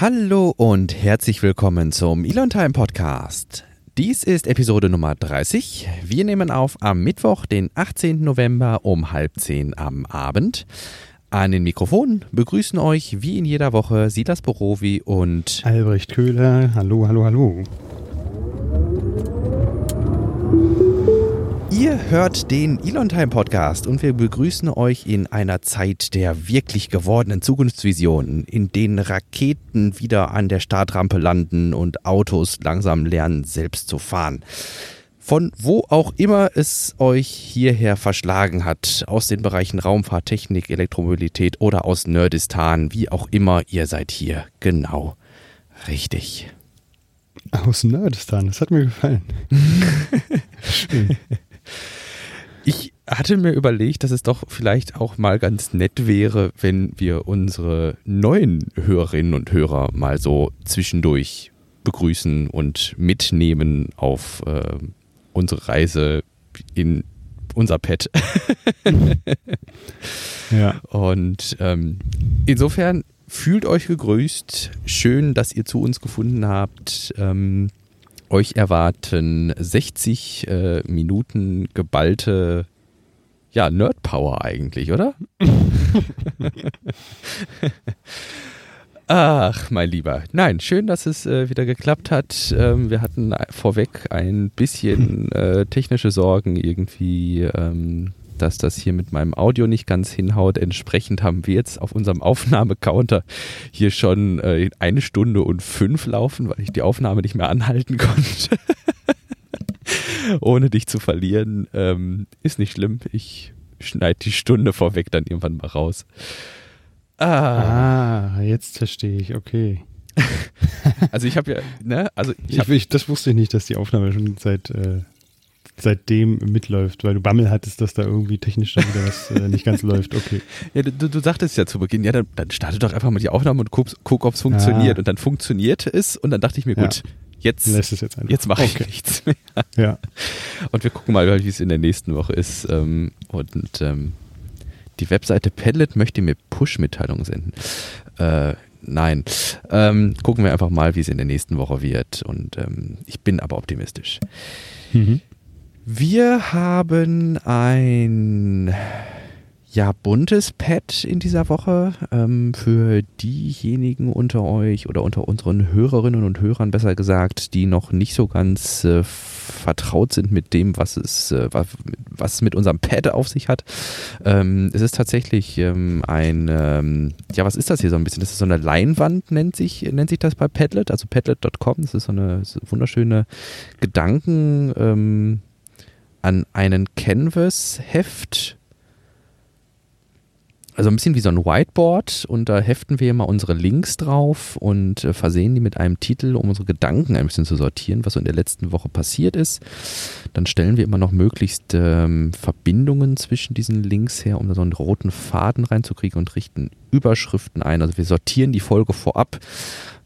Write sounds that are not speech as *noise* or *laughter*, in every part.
Hallo und herzlich willkommen zum Elon Time Podcast. Dies ist Episode Nummer 30. Wir nehmen auf am Mittwoch, den 18. November um halb zehn am Abend. An den Mikrofonen begrüßen euch wie in jeder Woche Silas Borowi und Albrecht Köhler. Hallo, hallo, hallo. Ihr hört den Elon Time Podcast und wir begrüßen euch in einer Zeit der wirklich gewordenen Zukunftsvisionen, in denen Raketen wieder an der Startrampe landen und Autos langsam lernen, selbst zu fahren. Von wo auch immer es euch hierher verschlagen hat, aus den Bereichen Raumfahrt, Technik, Elektromobilität oder aus Nerdistan, wie auch immer, ihr seid hier genau richtig. Aus Nerdistan, das hat mir gefallen. *laughs* Schön. Ich hatte mir überlegt, dass es doch vielleicht auch mal ganz nett wäre, wenn wir unsere neuen Hörerinnen und Hörer mal so zwischendurch begrüßen und mitnehmen auf äh, unsere Reise in unser Pet. *laughs* ja. Und ähm, insofern fühlt euch gegrüßt. Schön, dass ihr zu uns gefunden habt. Ähm, euch erwarten 60 äh, Minuten geballte ja, Nerdpower eigentlich, oder? *laughs* Ach, mein Lieber. Nein, schön, dass es äh, wieder geklappt hat. Ähm, wir hatten vorweg ein bisschen *laughs* äh, technische Sorgen irgendwie. Ähm, dass das hier mit meinem Audio nicht ganz hinhaut. Entsprechend haben wir jetzt auf unserem Aufnahmecounter hier schon äh, eine Stunde und fünf laufen, weil ich die Aufnahme nicht mehr anhalten *laughs* konnte. Ohne dich zu verlieren. Ähm, ist nicht schlimm. Ich schneide die Stunde vorweg dann irgendwann mal raus. Ah, ah jetzt verstehe ich, okay. *laughs* also ich habe ja, ne, also ich, hab, ich, das wusste ich nicht, dass die Aufnahme schon seit äh, seitdem mitläuft, weil du Bammel hattest, dass da irgendwie technisch dann wieder was äh, nicht ganz läuft. Okay. *laughs* Ja, du, du sagtest ja zu Beginn, ja, dann, dann starte doch einfach mal die Aufnahme und guck, guck ob es funktioniert. Ah. Und dann funktionierte es und dann dachte ich mir, gut, ja. jetzt, jetzt, jetzt mache ich okay. nichts mehr. *laughs* Ja. Und wir gucken mal, wie es in der nächsten Woche ist. Ähm, und ähm, die Webseite Padlet möchte mir Push-Mitteilungen senden. Äh, nein. Ähm, gucken wir einfach mal, wie es in der nächsten Woche wird. Und ähm, ich bin aber optimistisch. Mhm. Wir haben ein ja, buntes Pad in dieser Woche ähm, für diejenigen unter euch oder unter unseren Hörerinnen und Hörern besser gesagt, die noch nicht so ganz äh, vertraut sind mit dem, was es, äh, was, mit unserem Pad auf sich hat. Ähm, es ist tatsächlich ähm, ein, ähm, ja, was ist das hier so ein bisschen? Das ist so eine Leinwand, nennt sich, nennt sich das bei Padlet, also padlet.com. Das ist so eine, so wunderschöne Gedanken, ähm, an einen Canvas-Heft. Also ein bisschen wie so ein Whiteboard und da heften wir immer unsere Links drauf und äh, versehen die mit einem Titel, um unsere Gedanken ein bisschen zu sortieren, was so in der letzten Woche passiert ist. Dann stellen wir immer noch möglichst ähm, Verbindungen zwischen diesen Links her, um da so einen roten Faden reinzukriegen und richten Überschriften ein. Also wir sortieren die Folge vorab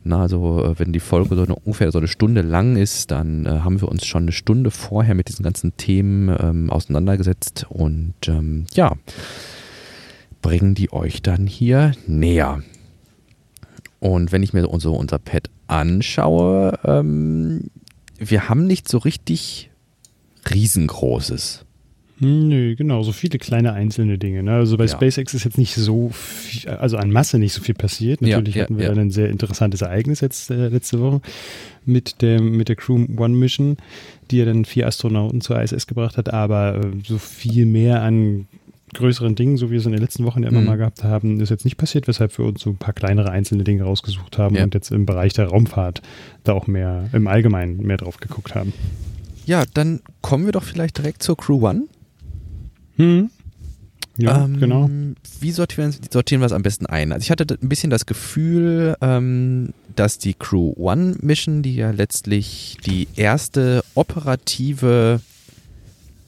na, also äh, wenn die Folge so eine, ungefähr so eine Stunde lang ist, dann äh, haben wir uns schon eine Stunde vorher mit diesen ganzen Themen ähm, auseinandergesetzt und ähm, ja, bringen die euch dann hier näher. Und wenn ich mir so unser Pad anschaue, ähm, wir haben nicht so richtig riesengroßes. Nö, genau, so viele kleine einzelne Dinge. Ne? Also bei ja. SpaceX ist jetzt nicht so viel, also an Masse nicht so viel passiert. Natürlich ja, hatten wir ja. ein sehr interessantes Ereignis jetzt äh, letzte Woche mit, dem, mit der Crew One Mission, die ja dann vier Astronauten zur ISS gebracht hat, aber äh, so viel mehr an größeren Dingen, so wie wir es in den letzten Wochen ja immer mhm. mal gehabt haben, ist jetzt nicht passiert, weshalb wir uns so ein paar kleinere einzelne Dinge rausgesucht haben und jetzt im Bereich der Raumfahrt da auch mehr im Allgemeinen mehr drauf geguckt haben. Ja, dann kommen wir doch vielleicht direkt zur Crew One. Hm. Ja, ähm, genau. Wie sortieren, sortieren wir es am besten ein? Also ich hatte ein bisschen das Gefühl, ähm, dass die Crew One Mission, die ja letztlich die erste operative,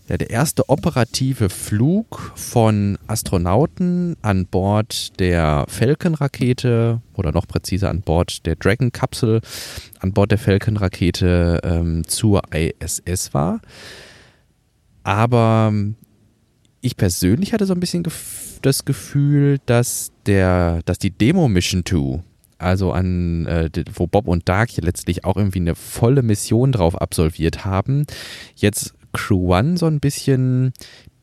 ja, der erste operative Flug von Astronauten an Bord der Falcon-Rakete oder noch präziser an Bord der Dragon-Kapsel, an Bord der Falcon-Rakete ähm, zur ISS war. Aber ich persönlich hatte so ein bisschen gef das Gefühl, dass der, dass die Demo Mission 2 also an, äh, wo Bob und Dark hier letztlich auch irgendwie eine volle Mission drauf absolviert haben, jetzt Crew One so ein bisschen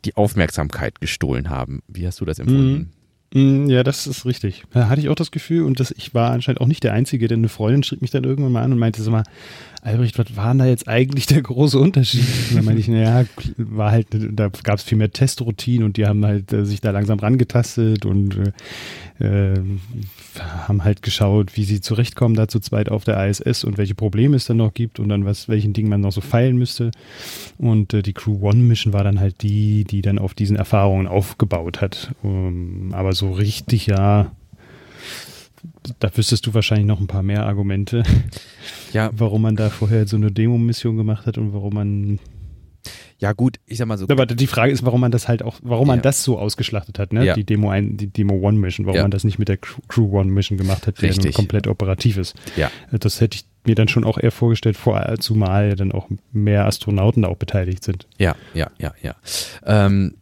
die Aufmerksamkeit gestohlen haben. Wie hast du das empfunden? Mhm. Mm, ja, das ist richtig. Da hatte ich auch das Gefühl und das, ich war anscheinend auch nicht der Einzige, denn eine Freundin schrieb mich dann irgendwann mal an und meinte so mal, Albrecht, was war denn da jetzt eigentlich der große Unterschied? Und dann meinte ich, naja, war halt, da gab es viel mehr Testroutinen und die haben halt äh, sich da langsam rangetastet und äh, äh, haben halt geschaut, wie sie zurechtkommen da zu zweit auf der ISS und welche Probleme es dann noch gibt und dann was, welchen Dingen man noch so feilen müsste. Und äh, die Crew One Mission war dann halt die, die dann auf diesen Erfahrungen aufgebaut hat. Um, ähm, aber so richtig, ja, da wüsstest du wahrscheinlich noch ein paar mehr Argumente, ja. warum man da vorher so eine Demo-Mission gemacht hat und warum man. Ja, gut, ich sag mal so. Aber die Frage ist, warum man das halt auch, warum man das so ausgeschlachtet hat, ne? Ja. Die Demo ein, die Demo One Mission, warum man das nicht mit der Crew One Mission gemacht hat, die Richtig. ja komplett operativ ist. Ja. Das hätte ich mir dann schon auch eher vorgestellt, vor zumal ja dann auch mehr Astronauten da auch beteiligt sind. Ja, ja, ja, ja. Ähm,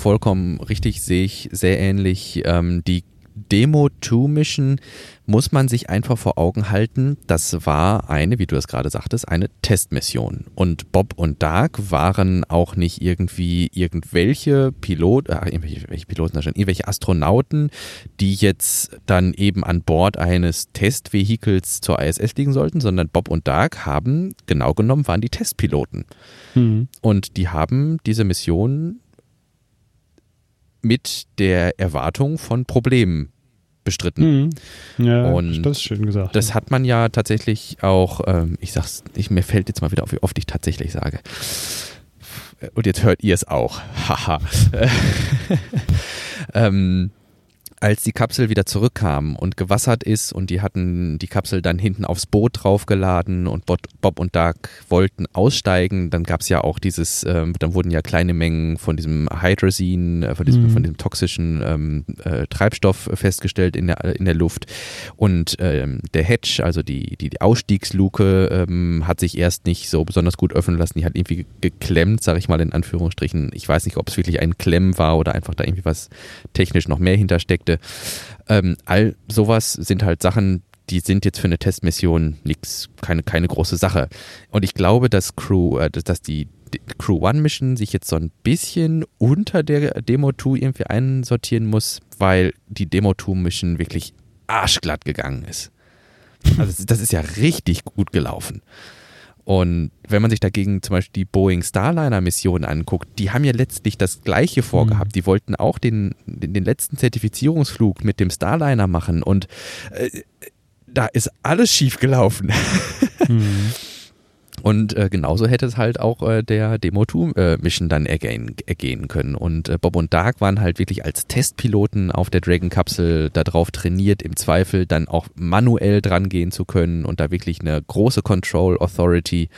vollkommen richtig, sehe ich sehr ähnlich. Ähm, die Demo 2 Mission muss man sich einfach vor Augen halten, das war eine, wie du das gerade sagtest, eine Testmission. Und Bob und Dark waren auch nicht irgendwie irgendwelche Pilot, äh, irgendwelche Piloten, irgendwelche Astronauten, die jetzt dann eben an Bord eines Testvehikels zur ISS liegen sollten, sondern Bob und Dark haben, genau genommen, waren die Testpiloten. Mhm. Und die haben diese Mission mit der Erwartung von Problemen bestritten. Mhm. Ja, und das ist schön gesagt. Das hat man ja tatsächlich auch, ähm, ich sag's, ich, mir fällt jetzt mal wieder auf, wie oft ich tatsächlich sage. Und jetzt hört ihr es auch. *laughs* Haha. *laughs* ähm, als die Kapsel wieder zurückkam und gewassert ist und die hatten die Kapsel dann hinten aufs Boot draufgeladen und Bob und Doug wollten aussteigen, dann gab es ja auch dieses, ähm, dann wurden ja kleine Mengen von diesem Hydrazin, äh, von, diesem, mhm. von diesem toxischen ähm, äh, Treibstoff festgestellt in der, in der Luft und ähm, der Hatch, also die, die, die Ausstiegsluke, ähm, hat sich erst nicht so besonders gut öffnen lassen, die hat irgendwie geklemmt, sage ich mal in Anführungsstrichen. Ich weiß nicht, ob es wirklich ein Klemm war oder einfach da irgendwie was technisch noch mehr hintersteckte. Projekte. Ähm, all sowas sind halt Sachen, die sind jetzt für eine Testmission nichts, keine, keine große Sache. Und ich glaube, dass Crew, äh, dass die, die Crew One Mission sich jetzt so ein bisschen unter der Demo 2 irgendwie einsortieren muss, weil die Demo 2 Mission wirklich arschglatt gegangen ist. Also das ist ja richtig gut gelaufen. Und wenn man sich dagegen zum Beispiel die Boeing Starliner-Mission anguckt, die haben ja letztlich das Gleiche vorgehabt. Mhm. Die wollten auch den, den, den, letzten Zertifizierungsflug mit dem Starliner machen und äh, da ist alles schief gelaufen. Mhm. *laughs* Und äh, genauso hätte es halt auch äh, der Demo 2 äh, dann ergehen, ergehen können. Und äh, Bob und Dark waren halt wirklich als Testpiloten auf der Dragon Kapsel darauf trainiert, im Zweifel dann auch manuell dran gehen zu können und da wirklich eine große Control Authority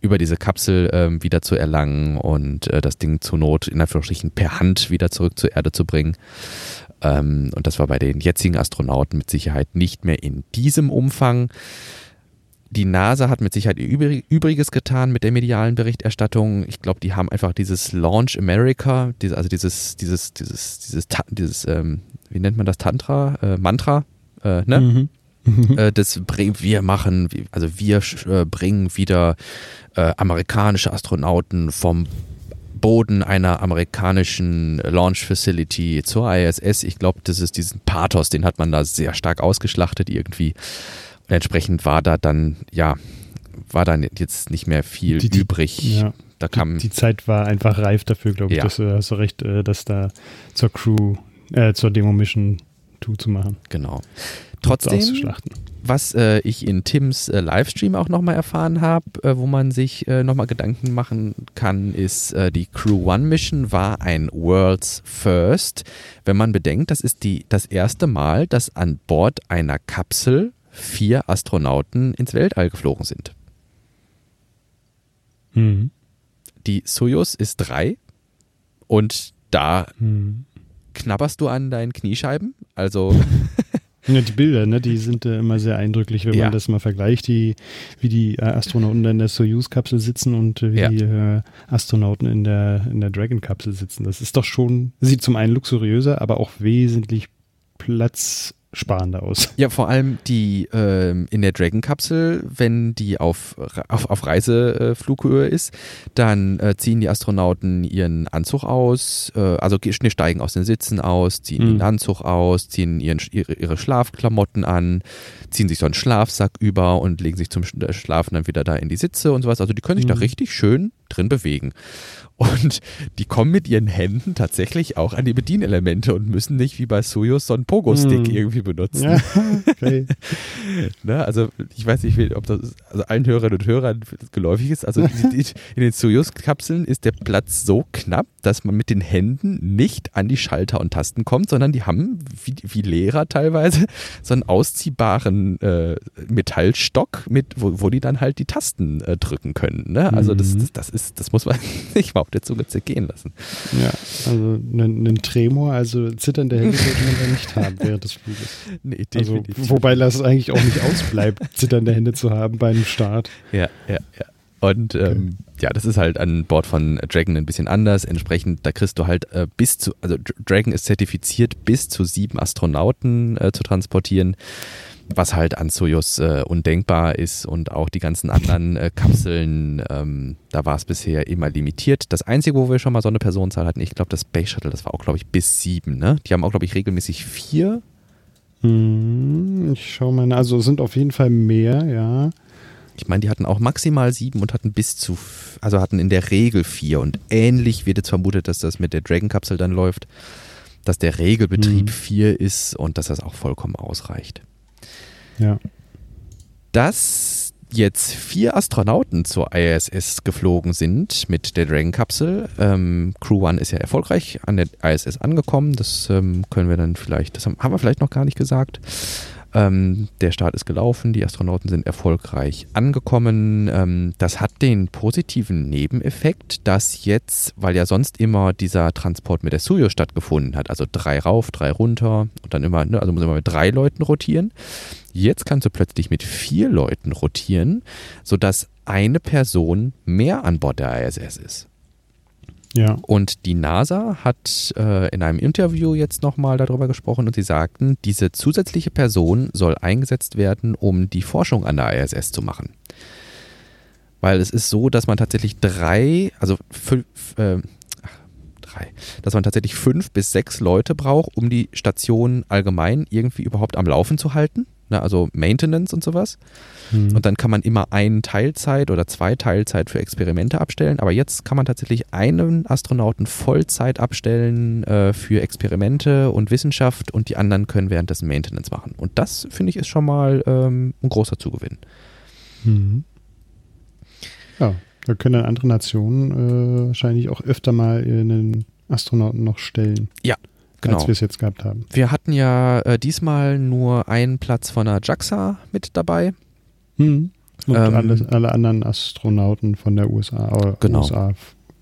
über diese Kapsel ähm, wieder zu erlangen und äh, das Ding zur Not in Anführungsstrichen per Hand wieder zurück zur Erde zu bringen. Ähm, und das war bei den jetzigen Astronauten mit Sicherheit nicht mehr in diesem Umfang. Die NASA hat mit Sicherheit Übriges getan mit der medialen Berichterstattung. Ich glaube, die haben einfach dieses Launch America, also dieses, dieses, dieses, dieses, dieses, ähm, wie nennt man das Tantra, äh, Mantra, äh, ne? Mhm. *laughs* äh, das wir machen, also wir äh, bringen wieder äh, amerikanische Astronauten vom Boden einer amerikanischen Launch Facility zur ISS. Ich glaube, das ist diesen Pathos, den hat man da sehr stark ausgeschlachtet irgendwie. Und entsprechend war da dann, ja, war dann jetzt nicht mehr viel die, die, übrig. Ja, da kam, die, die, Zeit war einfach reif dafür, glaube ich. Ja. Dass, du hast du recht, äh, das da zur Crew, äh, zur Demo-Mission 2 zu machen. Genau. Trotzdem, was äh, ich in Tims äh, Livestream auch nochmal erfahren habe, äh, wo man sich äh, nochmal Gedanken machen kann, ist, äh, die Crew One Mission war ein World's First. Wenn man bedenkt, das ist die, das erste Mal, dass an Bord einer Kapsel vier Astronauten ins Weltall geflogen sind. Mhm. Die Soyuz ist drei und da mhm. knabberst du an deinen Kniescheiben. Also. *laughs* Ja, die Bilder, ne, die sind äh, immer sehr eindrücklich, wenn ja. man das mal vergleicht, die, wie die äh, Astronauten in der Soyuz-Kapsel sitzen und äh, wie ja. die äh, Astronauten in der, in der Dragon-Kapsel sitzen. Das ist doch schon, sieht zum einen luxuriöser, aber auch wesentlich Platz sparender aus. Ja, vor allem die ähm, in der Dragon-Kapsel, wenn die auf, auf, auf Reiseflughöhe ist, dann äh, ziehen die Astronauten ihren Anzug aus, äh, also steigen aus den Sitzen aus, ziehen mhm. den Anzug aus, ziehen ihren, ihre, ihre Schlafklamotten an, ziehen sich so einen Schlafsack über und legen sich zum äh, Schlafen dann wieder da in die Sitze und sowas. Also die können sich mhm. da richtig schön drin bewegen. Und die kommen mit ihren Händen tatsächlich auch an die Bedienelemente und müssen nicht wie bei Soyuz so einen Pogo-Stick hm. irgendwie benutzen. Ja, *laughs* okay. *laughs* ne, also ich weiß nicht, ob das also allen Hörerinnen und Hörern geläufig ist. Also in den Soyuz-Kapseln ist der Platz so knapp, dass man mit den Händen nicht an die Schalter und Tasten kommt, sondern die haben, wie, wie Lehrer teilweise, so einen ausziehbaren äh, Metallstock, mit, wo, wo die dann halt die Tasten äh, drücken können. Ne? Also mhm. das, das, das, ist, das muss man *laughs* nicht mal auf der Zunge zergehen lassen. Ja, also einen, Tremor, also zitternde Hände sollte man da nicht haben während des Fluges. *laughs* Nee, also, definitiv. Also, wobei das eigentlich auch nicht ausbleibt, zitternde Hände zu haben bei einem Start. Ja, ja, ja. Und ähm, ja, das ist halt an Bord von Dragon ein bisschen anders. Entsprechend, da kriegst du halt äh, bis zu, also Dragon ist zertifiziert, bis zu sieben Astronauten äh, zu transportieren was halt an Soyuz äh, undenkbar ist und auch die ganzen anderen äh, Kapseln, ähm, da war es bisher immer limitiert. Das Einzige, wo wir schon mal so eine Personenzahl hatten, ich glaube, das Space Shuttle, das war auch, glaube ich, bis sieben, ne? Die haben auch, glaube ich, regelmäßig vier. Hm, ich schaue mal, also sind auf jeden Fall mehr, ja. Ich meine, die hatten auch maximal sieben und hatten bis zu, also hatten in der Regel vier. Und ähnlich wird jetzt vermutet, dass das mit der Dragon-Kapsel dann läuft, dass der Regelbetrieb hm. vier ist und dass das auch vollkommen ausreicht. Ja. Dass jetzt vier Astronauten zur ISS geflogen sind mit der Dragon-Kapsel. Ähm, Crew One ist ja erfolgreich an der ISS angekommen. Das ähm, können wir dann vielleicht, das haben, haben wir vielleicht noch gar nicht gesagt. Ähm, der Start ist gelaufen, die Astronauten sind erfolgreich angekommen. Ähm, das hat den positiven Nebeneffekt, dass jetzt, weil ja sonst immer dieser Transport mit der Soyuz stattgefunden hat, also drei rauf, drei runter und dann immer, ne, also muss man mit drei Leuten rotieren. Jetzt kannst du plötzlich mit vier Leuten rotieren, sodass eine Person mehr an Bord der ISS ist. Ja. Und die NASA hat äh, in einem Interview jetzt nochmal darüber gesprochen und sie sagten, diese zusätzliche Person soll eingesetzt werden, um die Forschung an der ISS zu machen. Weil es ist so, dass man tatsächlich drei, also fünf, äh, drei, dass man tatsächlich fünf bis sechs Leute braucht, um die Station allgemein irgendwie überhaupt am Laufen zu halten ne, also Maintenance und sowas. Mhm. Und dann kann man immer einen Teilzeit oder zwei Teilzeit für Experimente abstellen. Aber jetzt kann man tatsächlich einen Astronauten Vollzeit abstellen äh, für Experimente und Wissenschaft und die anderen können währenddessen Maintenance machen. Und das finde ich ist schon mal ähm, ein großer Zugewinn. Mhm. Ja, da können dann andere Nationen äh, wahrscheinlich auch öfter mal einen Astronauten noch stellen. Ja, genau. als wir es jetzt gehabt haben. Wir hatten ja äh, diesmal nur einen Platz von der JAXA mit dabei. Hm. Und ähm, alle, alle, anderen Astronauten von der USA, äh, genau. USA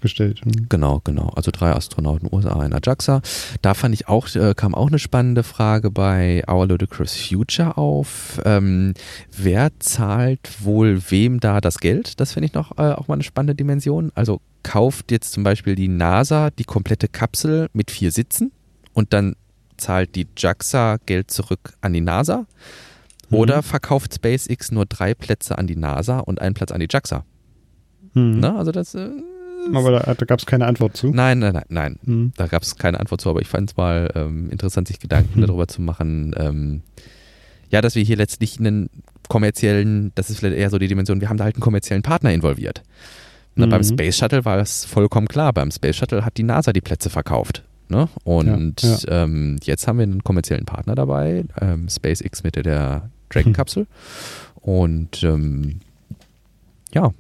gestellt. Hm. Genau, genau. Also drei Astronauten USA in der JAXA. Da fand ich auch, äh, kam auch eine spannende Frage bei Our Ludicrous Future auf. Ähm, wer zahlt wohl wem da das Geld? Das finde ich noch äh, auch mal eine spannende Dimension. Also kauft jetzt zum Beispiel die NASA die komplette Kapsel mit vier Sitzen und dann zahlt die JAXA Geld zurück an die NASA? Mhm. Oder verkauft SpaceX nur drei Plätze an die NASA und einen Platz an die JAXA? Mhm. Ne? Also das. Äh, aber da, da gab es keine Antwort zu. Nein, nein, nein, nein. Mhm. Da gab es keine Antwort zu, aber ich fand es mal ähm, interessant, sich Gedanken mhm. darüber zu machen. Ähm, ja, dass wir hier letztlich einen kommerziellen, das ist vielleicht eher so die Dimension, wir haben da halt einen kommerziellen Partner involviert. Ne, beim mhm. Space Shuttle war es vollkommen klar. Beim Space Shuttle hat die NASA die Plätze verkauft. Ne? Und ja, ja. Ähm, jetzt haben wir einen kommerziellen Partner dabei, ähm, SpaceX mit der Dragon-Kapsel. Hm. Und ähm, ja,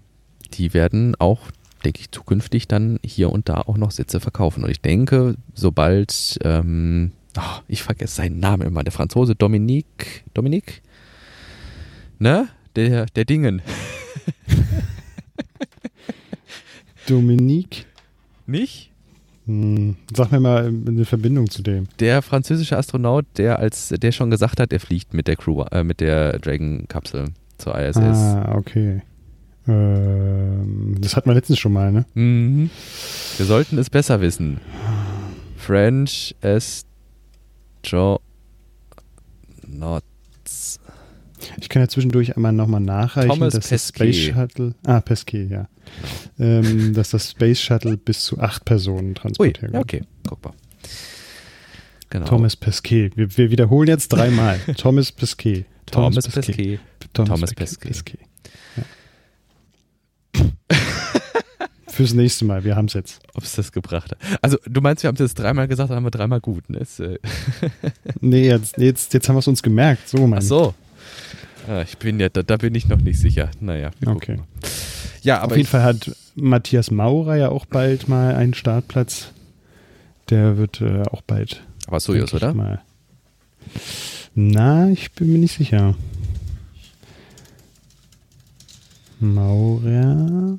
die werden auch, denke ich, zukünftig dann hier und da auch noch Sitze verkaufen. Und ich denke, sobald, oh, ich vergesse seinen Namen immer, der Franzose Dominique, Dominique, ne? Der, der Dingen. Dominique? Nicht? Hm, sag mir mal eine Verbindung zu dem. Der französische Astronaut, der als der schon gesagt hat, er fliegt mit der Crew, äh, mit der Dragon-Kapsel zur ISS. Ah, okay. Ähm, das hat man letztens schon mal, ne? Mhm. Wir sollten es besser wissen. French Astro Astronauts. Ich kann ja zwischendurch einmal nochmal nachreichen, Thomas dass das Pesquet. Space Shuttle, ah, Pesquet, ja, ähm, *laughs* dass das Space Shuttle bis zu acht Personen Ui, transportieren ja, okay, guck mal. Genau. Thomas Pesquet. Wir, wir wiederholen jetzt dreimal. *laughs* Thomas Pesquet. Thomas Pesquet. Thomas Pesquet. Pesquet. Ja. Fürs nächste Mal, wir haben es jetzt. Ob es das gebracht hat. Also, du meinst, wir haben es jetzt dreimal gesagt, dann haben wir dreimal gut. Ne? Nee, jetzt, jetzt, jetzt haben wir es uns gemerkt. So, Mann. ach so. Ah, ich bin ja, da, da bin ich noch nicht sicher. Naja, Okay. mal. Ja, aber Auf jeden Fall hat Matthias Maurer ja auch bald mal einen Startplatz. Der wird äh, auch bald. aber ich oder? Mal. Na, ich bin mir nicht sicher. Maurer.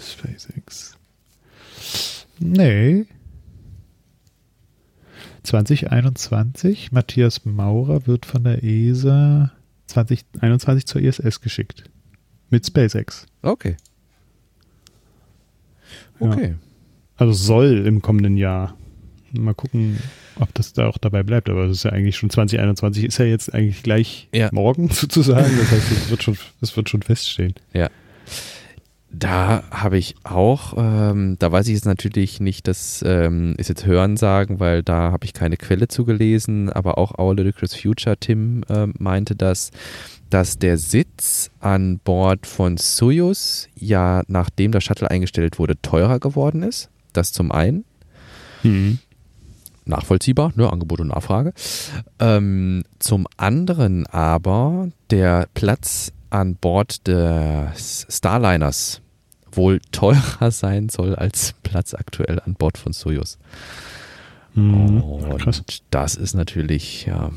SpaceX. Nee. 2021. Matthias Maurer wird von der ESA 2021 zur ISS geschickt. Mit SpaceX. Okay. Ja. Okay. Also soll im kommenden Jahr. Mal gucken, ob das da auch dabei bleibt. Aber das ist ja eigentlich schon 2021, ist ja jetzt eigentlich gleich Ja. morgen *laughs* sozusagen. Das heißt, es wird schon, es wird schon feststehen. Da habe ich auch, ähm, da weiß ich jetzt natürlich nicht, das ähm, ist jetzt Hörensagen, weil da habe ich keine Quelle zugelesen, aber auch Our Ludicrous Future Tim ähm, meinte das, dass der Sitz an Bord von Soyuz ja, nachdem das Shuttle eingestellt wurde, teurer geworden ist. Das zum einen. nachvollziehbar, ne, Angebot und Nachfrage. Ähm, zum anderen aber der Platz an Bord des Starliners wohl teurer sein soll als Platz aktuell an Bord von Soyuz. Mhm. Und Krass. das ist natürlich, ja.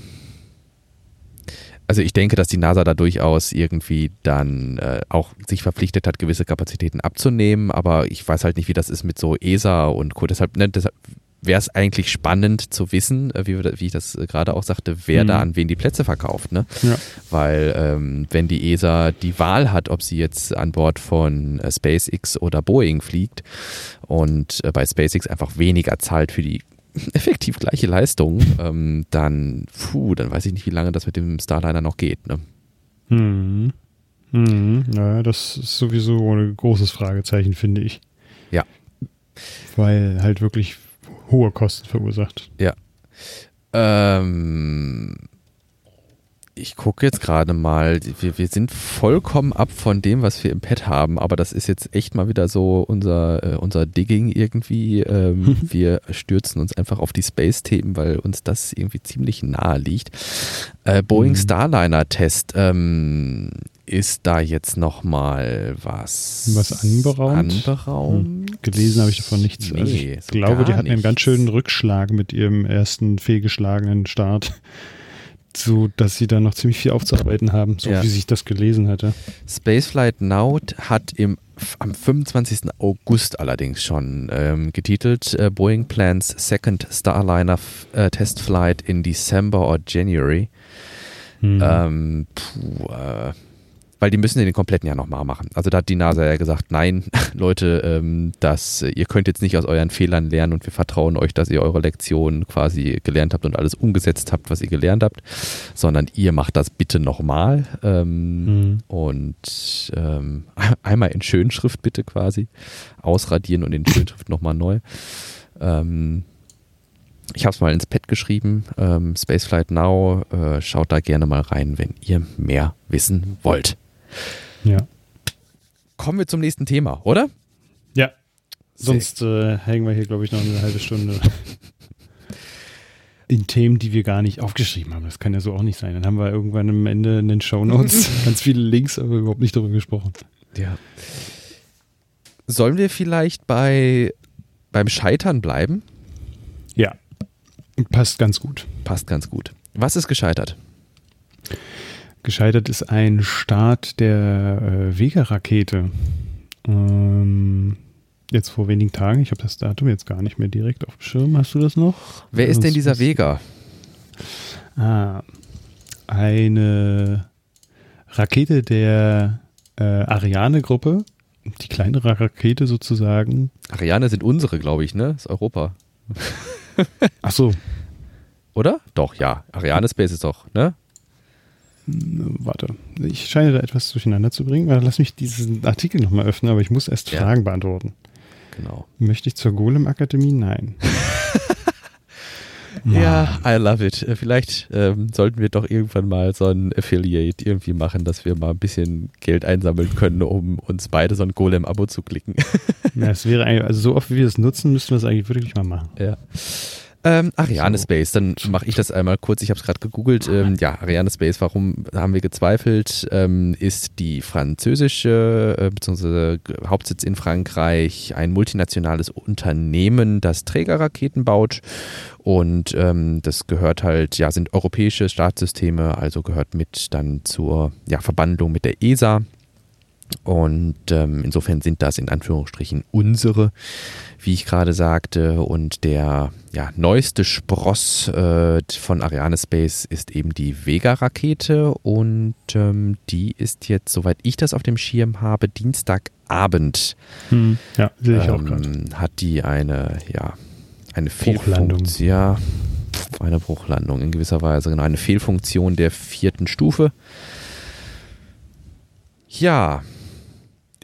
Also ich denke, dass die NASA da durchaus irgendwie dann äh, auch sich verpflichtet hat, gewisse Kapazitäten abzunehmen, aber ich weiß halt nicht, wie das ist mit so ESA und Co. Deshalb, ne, deshalb wäre es eigentlich spannend zu wissen, äh, wie, wir, wie ich das äh, gerade auch sagte, wer Mhm. da an wen die Plätze verkauft. Ne? Ja. Weil ähm, wenn die ESA die Wahl hat, ob sie jetzt an Bord von äh, SpaceX oder Boeing fliegt und äh, bei SpaceX einfach weniger zahlt für die *laughs* effektiv gleiche Leistung, ähm, dann, puh, dann weiß ich nicht, wie lange das mit dem Starliner noch geht. Ne? Mhm. Mhm. Ja, das ist sowieso ein großes Fragezeichen, finde ich. Ja. Weil halt wirklich hohe Kosten verursacht. Ähm, ich gucke jetzt gerade mal, wir, wir sind vollkommen ab von dem, was wir im Pad haben, aber das ist jetzt echt mal wieder so unser, äh, unser Digging irgendwie. Ähm, *laughs* wir stürzen uns einfach auf die Space-Themen, weil uns das irgendwie ziemlich nahe liegt. Äh, Boeing Mhm. Starliner-Test, ähm, ist da jetzt nochmal was, Was anberaumt? anberaumt? Gelesen habe ich davon nichts. Nee, also ich so glaube, die hatten einen ganz nichts. schönen Rückschlag mit ihrem ersten fehlgeschlagenen Start. *laughs* So, dass sie da noch ziemlich viel aufzuarbeiten haben, so Ja. wie sich das gelesen hatte. Spaceflight Now hat im, am 25. August allerdings schon ähm, getitelt äh, Boeing plans second Starliner äh, test flight in December or January. Mhm. Ähm, puh, äh, weil die müssen den kompletten Jahr nochmal machen. Also da hat die NASA ja gesagt, nein, *laughs* Leute, ähm, das, ihr könnt jetzt nicht aus euren Fehlern lernen und wir vertrauen euch, dass ihr eure Lektionen quasi gelernt habt und alles umgesetzt habt, was ihr gelernt habt, sondern ihr macht das bitte nochmal. Ähm, Mhm. und ähm, *laughs* einmal in Schönschrift bitte quasi ausradieren und in Schönschrift nochmal neu. Ähm, ich habe es mal ins Pad geschrieben, ähm, Spaceflight Now, äh, schaut da gerne mal rein, wenn ihr mehr wissen wollt. Ja. Kommen wir zum nächsten Thema, oder? Ja. Sonst äh, hängen wir hier, glaube ich, noch eine halbe Stunde. *laughs* In Themen, die wir gar nicht aufgeschrieben haben. Das kann ja so auch nicht sein. Dann haben wir irgendwann am Ende in den Shownotes *laughs* ganz viele Links, aber überhaupt nicht darüber gesprochen. Ja. Sollen wir vielleicht bei beim Scheitern bleiben? Ja. Passt ganz gut. Passt ganz gut. Was ist gescheitert? Gescheitert ist ein Start der äh, Vega-Rakete. Ähm, jetzt vor wenigen Tagen. Ich habe das Datum jetzt gar nicht mehr direkt auf dem Schirm. Hast du das noch? Wer ist denn dieser Vega? Ah, eine Rakete der äh, Ariane-Gruppe. Die kleinere Rakete sozusagen. Ariane sind unsere, glaube ich, ne? Das ist Europa. Ach so. oder? Doch, ja. Ariane Space ist doch, ne? Warte, ich scheine da etwas durcheinander zu bringen. Lass mich diesen Artikel nochmal öffnen, aber ich muss erst ja. Fragen beantworten. Genau. Möchte ich zur Golem-Akademie? Nein. *laughs* ja, I love it. Äh, vielleicht ähm, sollten wir doch irgendwann mal so ein Affiliate irgendwie machen, dass wir mal ein bisschen Geld einsammeln können, um uns beide so ein Golem-Abo zu klicken. ja, es wäre eigentlich, also so oft wie wir es nutzen, müssten wir es eigentlich wirklich mal machen. Ja. Ähm, Ariane so. Space, dann mache ich das einmal kurz. Ich habe es gerade gegoogelt. Ähm, ja, Ariane Space, warum haben wir gezweifelt? Ähm, ist die französische, äh, beziehungsweise Hauptsitz in Frankreich, ein multinationales Unternehmen, das Trägerraketen baut. Und ähm, das gehört halt, ja, sind europäische Staatssysteme, also gehört mit dann zur ja, Verbandlung mit der ESA. Und ähm, insofern sind das in Anführungsstrichen unsere, wie ich gerade sagte. Und der ja, neueste Spross äh, von Ariane Space ist eben die Vega-Rakete. Und ähm, die ist jetzt, soweit ich das auf dem Schirm habe, Dienstagabend. Hm, ja, sehe ich auch ähm, gerade. Hat die eine, ja, eine Fehllandung. Ja, eine Bruchlandung in gewisser Weise, genau, eine Fehlfunktion der vierten Stufe. Ja,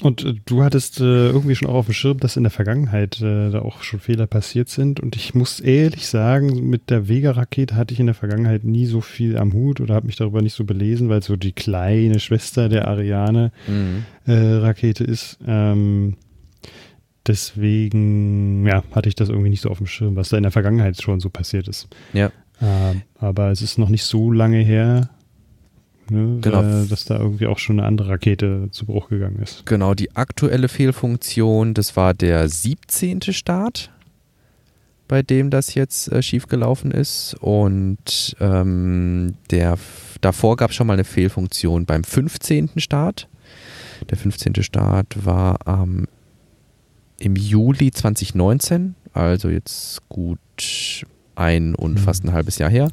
und äh, du hattest äh, irgendwie schon auch auf dem Schirm, dass in der Vergangenheit äh, da auch schon Fehler passiert sind. Und ich muss ehrlich sagen, mit der Vega-Rakete hatte ich in der Vergangenheit nie so viel am Hut oder habe mich darüber nicht so belesen, weil so die kleine Schwester der Ariane-Rakete mhm. äh, ist. Ähm, deswegen, ja, hatte ich das irgendwie nicht so auf dem Schirm, was da in der Vergangenheit schon so passiert ist. Ja. Ähm, aber es ist noch nicht so lange her, Ne, genau. dass da irgendwie auch schon eine andere Rakete zu Bruch gegangen ist. Genau, die aktuelle Fehlfunktion, das war der 17. Start, bei dem das jetzt äh, schiefgelaufen ist. Und ähm, der, davor gab es schon mal eine Fehlfunktion beim 15. Start. Der 15. Start war ähm, im Juli 2019, also jetzt gut ein und mhm. fast ein halbes Jahr her.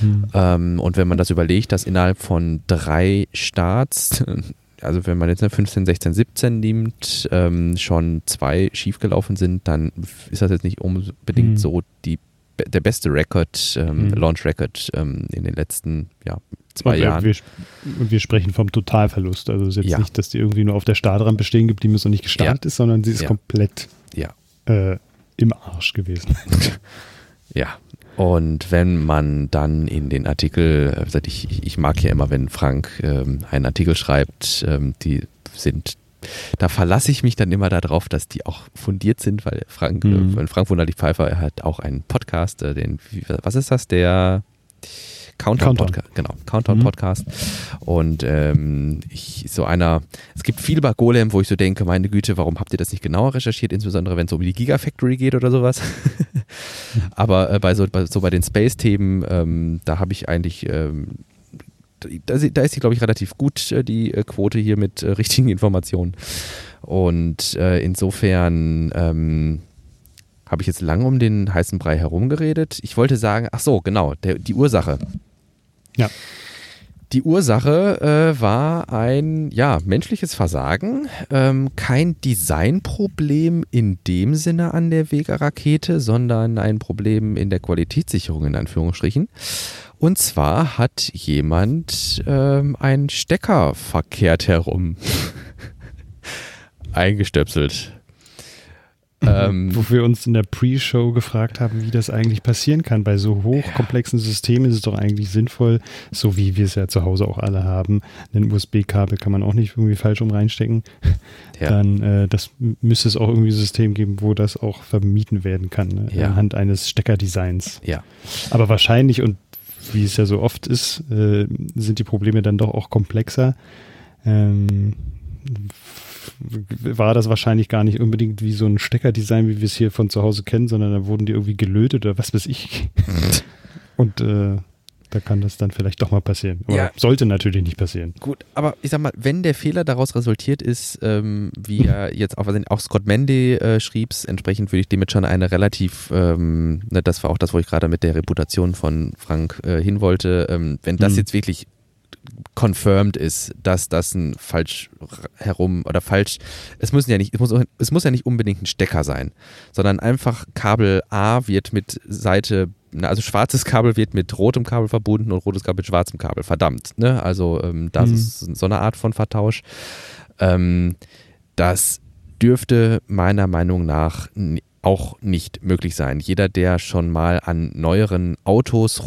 Mhm. Ähm, und wenn man das überlegt, dass innerhalb von drei Starts, *laughs* also wenn man jetzt 15, 16, 17 nimmt, ähm, schon zwei schiefgelaufen sind, dann ist das jetzt nicht unbedingt mhm. so die, der beste Record, ähm. Launch Record ähm, in den letzten ja, zwei und Jahren. Wir, und wir sprechen vom Totalverlust. Also es ist jetzt ja. nicht, dass die irgendwie nur auf der Startrampe bestehen gibt, die mir so nicht gestartet ja. ist, sondern sie ist komplett äh, im Arsch gewesen. *laughs* Ja. Und wenn man dann in den Artikel, ich, ich mag ja immer, wenn Frank ähm, einen Artikel schreibt, ähm, die sind, da verlasse ich mich dann immer darauf, dass die auch fundiert sind, weil Frank, mhm. äh, Frank Wunderlich Pfeiffer, er hat auch einen Podcast, äh, den, was ist das, der Countdown, Countdown. Podcast, genau, Countdown mhm. Podcast. Und ähm, ich, so einer, es gibt viel bei Golem, wo ich so denke, meine Güte, warum habt ihr das nicht genauer recherchiert, insbesondere wenn es um die Gigafactory geht oder sowas. *laughs* Aber äh, bei so, bei, so bei den Space-Themen, ähm, da habe ich eigentlich ähm, da, da, ist sie, glaube ich, relativ gut, äh, die äh, Quote hier mit äh, richtigen Informationen. Und äh, insofern ähm, habe ich jetzt lange um den heißen Brei herumgeredet. Ich wollte sagen, ach so, genau, der, die Ursache. Ja. Die Ursache äh, war ein ja, menschliches Versagen, ähm, kein Designproblem in dem Sinne an der Vega-Rakete, sondern ein Problem in der Qualitätssicherung in Anführungsstrichen. Und zwar hat jemand ähm, einen Stecker verkehrt herum *laughs* eingestöpselt. Ähm, *laughs* Wo wir uns in der Pre-Show gefragt haben, wie das eigentlich passieren kann. Bei so hochkomplexen Systemen ist es doch eigentlich sinnvoll, so wie wir es ja zu Hause auch alle haben. Ein USB-Kabel kann man auch nicht irgendwie falsch rum reinstecken. *laughs* Ja. Dann äh, das müsste es auch irgendwie ein System geben, wo das auch vermieden werden kann, ne? ja. anhand eines Steckerdesigns. Ja. Aber wahrscheinlich, und wie es ja so oft ist, äh, sind die Probleme dann doch auch komplexer. Ähm, war das wahrscheinlich gar nicht unbedingt wie so ein Steckerdesign, wie wir es hier von zu Hause kennen, sondern da wurden die irgendwie gelötet oder was weiß ich. Und äh, da kann das dann vielleicht doch mal passieren. Aber ja. sollte natürlich nicht passieren. Gut, aber ich sag mal, wenn der Fehler daraus resultiert ist, ähm, wie er jetzt auch, auch Scott Mandy äh, schrieb, entsprechend würde ich dem jetzt schon eine relativ, ähm, ne, das war auch das, wo ich gerade mit der Reputation von Frank äh, hin wollte, ähm, wenn das mhm. jetzt wirklich confirmed ist, dass das ein falsch herum oder falsch, es muss ja nicht, es muss, es muss ja nicht unbedingt ein Stecker sein, sondern einfach Kabel A wird mit Seite also schwarzes Kabel wird mit rotem Kabel verbunden und rotes Kabel mit schwarzem Kabel. Verdammt. Ne? Also ähm, das mhm. ist so eine Art von Vertausch. Ähm, das dürfte meiner Meinung nach auch nicht möglich sein. Jeder, der schon mal an neueren Autos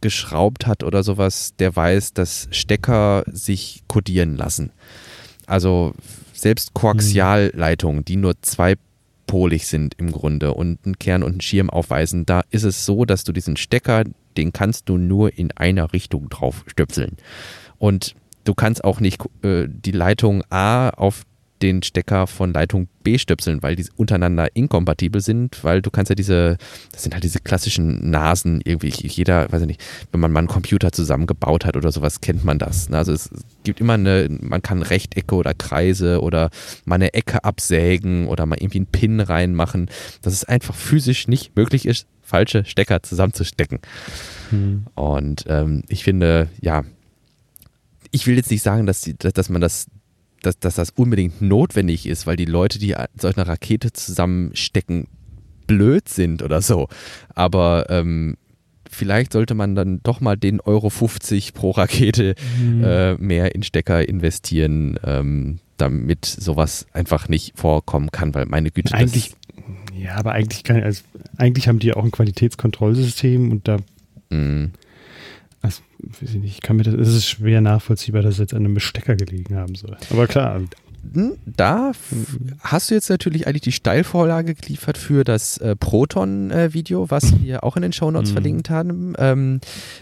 rumgeschraubt hat oder sowas, der weiß, dass Stecker sich kodieren lassen. Also selbst Koaxialleitungen, die nur zweipolig sind im Grunde und einen Kern und einen Schirm aufweisen, da ist es so, dass du diesen Stecker, den kannst du nur in einer Richtung drauf stöpseln. Und du kannst auch nicht äh, die Leitung A auf den Stecker von Leitung B stöpseln, weil die untereinander inkompatibel sind, weil du kannst ja diese, das sind halt diese klassischen Nasen irgendwie, jeder, weiß ich nicht, wenn man mal einen Computer zusammengebaut hat oder sowas, kennt man das. Ne? Also es gibt immer eine, man kann Rechtecke oder Kreise oder mal eine Ecke absägen oder mal irgendwie einen Pin reinmachen, dass es einfach physisch nicht möglich ist, falsche Stecker zusammenzustecken. Hm. Und ähm, ich finde, ja, ich will jetzt nicht sagen, dass, die, dass man das dass, dass das unbedingt notwendig ist, weil die Leute, die solch eine Rakete zusammenstecken, blöd sind oder so. Aber ähm, vielleicht sollte man dann doch mal den Euro 50 pro Rakete mhm. äh, mehr in Stecker investieren, ähm, damit sowas einfach nicht vorkommen kann, weil meine Güte. Eigentlich, ja, aber eigentlich, kann, also, eigentlich haben die ja auch ein Qualitätskontrollsystem und da. Mhm. Also, ich kann mir das, es ist schwer nachvollziehbar, dass es jetzt an einem Bestecker gelegen haben soll. Aber klar, da hast du jetzt natürlich eigentlich die Steilvorlage geliefert für das äh, Proton-Video, äh, was wir auch in den Shownotes mhm. verlinkt haben. Ähm,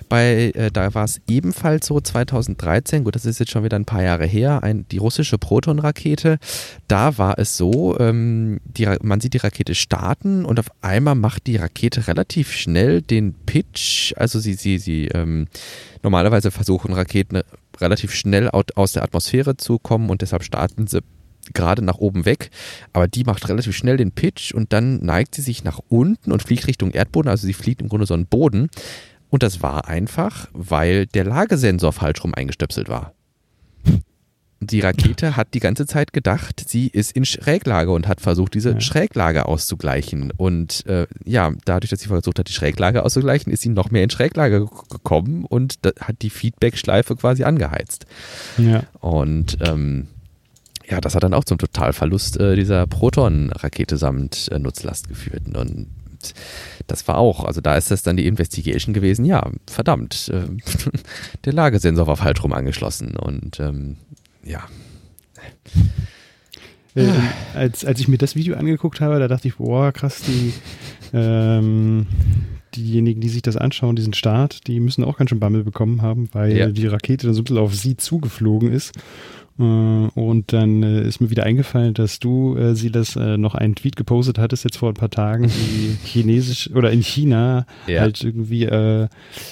bei, äh, da war es ebenfalls so 2013, gut, das ist jetzt schon wieder ein paar Jahre her, ein, die russische Proton-Rakete. Da war es so, ähm, die, man sieht die Rakete starten und auf einmal macht die Rakete relativ schnell den Pitch, also sie, sie, sie, ähm, normalerweise versuchen Raketen relativ schnell aus der Atmosphäre zu kommen und deshalb starten sie gerade nach oben weg. Aber die macht relativ schnell den Pitch und dann neigt sie sich nach unten und fliegt Richtung Erdboden. Also sie fliegt im Grunde so einen Boden. Und das war einfach, weil der Lagesensor falsch rum eingestöpselt war die Rakete *laughs* hat die ganze Zeit gedacht, sie ist in Schräglage und hat versucht, diese ja. Schräglage auszugleichen. Und äh, ja, dadurch, dass sie versucht hat, die Schräglage auszugleichen, ist sie noch mehr in Schräglage gekommen und hat die Feedback-Schleife quasi angeheizt. Ja. Und ähm, ja, das hat dann auch zum Totalverlust äh, dieser Proton-Rakete samt äh, Nutzlast geführt. Und das war auch, also da ist das dann die Investigation gewesen, ja, verdammt, äh, *laughs* der Lagesensor war falsch rum angeschlossen und ähm, ja. Äh, als, als ich mir das Video angeguckt habe, da dachte ich, boah, krass, die, ähm, diejenigen, die sich das anschauen, diesen Start, die müssen auch ganz schön Bammel bekommen haben, weil ja. die Rakete dann so ein bisschen auf sie zugeflogen ist. Äh, und dann äh, ist mir wieder eingefallen, dass du, äh, sie das noch einen Tweet gepostet hattest, jetzt vor ein paar Tagen, wie *laughs* chinesisch oder in China ja. halt irgendwie äh,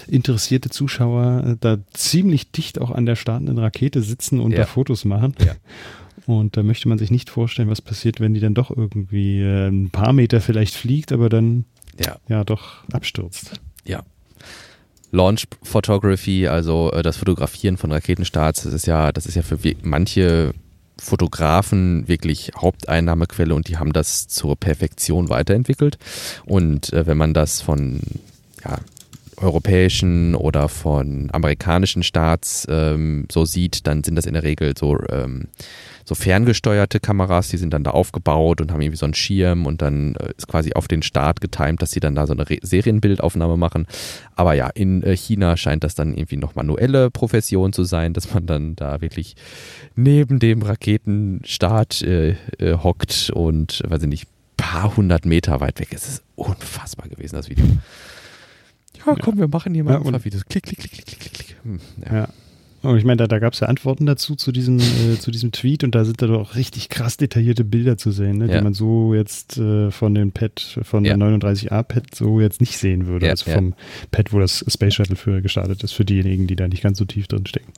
interessierte Zuschauer da ziemlich dicht auch an der startenden Rakete sitzen und ja. da Fotos machen. Ja. Und da möchte man sich nicht vorstellen, was passiert, wenn die dann doch irgendwie ein paar Meter vielleicht fliegt, aber dann ja, ja doch abstürzt. Ja, Launch Photography, also äh, das Fotografieren von Raketenstarts, das ist ja, das ist ja für manche Fotografen wirklich Haupteinnahmequelle und die haben das zur Perfektion weiterentwickelt. Und äh, wenn man das von ja, europäischen oder von amerikanischen Starts ähm, so sieht, dann sind das in der Regel so ähm, so ferngesteuerte Kameras, die sind dann da aufgebaut und haben irgendwie so einen Schirm und dann äh, ist quasi auf den Start getimt, dass sie dann da so eine Re Serienbildaufnahme machen. Aber ja, in äh, China scheint das dann irgendwie noch manuelle Profession zu sein, dass man dann da wirklich neben dem Raketenstart äh, äh, hockt und, weiß ich nicht, paar hundert Meter weit weg. Es ist unfassbar gewesen, das Video. Ja, komm, wir machen hier mal ja, ein paar Videos. Klick, klick, klick, klick, klick, klick. Hm, ja. ja. Und ich meine, da, da gab es ja Antworten dazu, zu diesem, äh, zu diesem Tweet und da sind da doch richtig krass detaillierte Bilder zu sehen, ne, ja. die man so jetzt äh, von dem Pad, von ja. der 39A-Pad so jetzt nicht sehen würde. Ja, also vom Pad, wo das Space Shuttle für gestartet ist, für diejenigen, die da nicht ganz so tief drin stecken.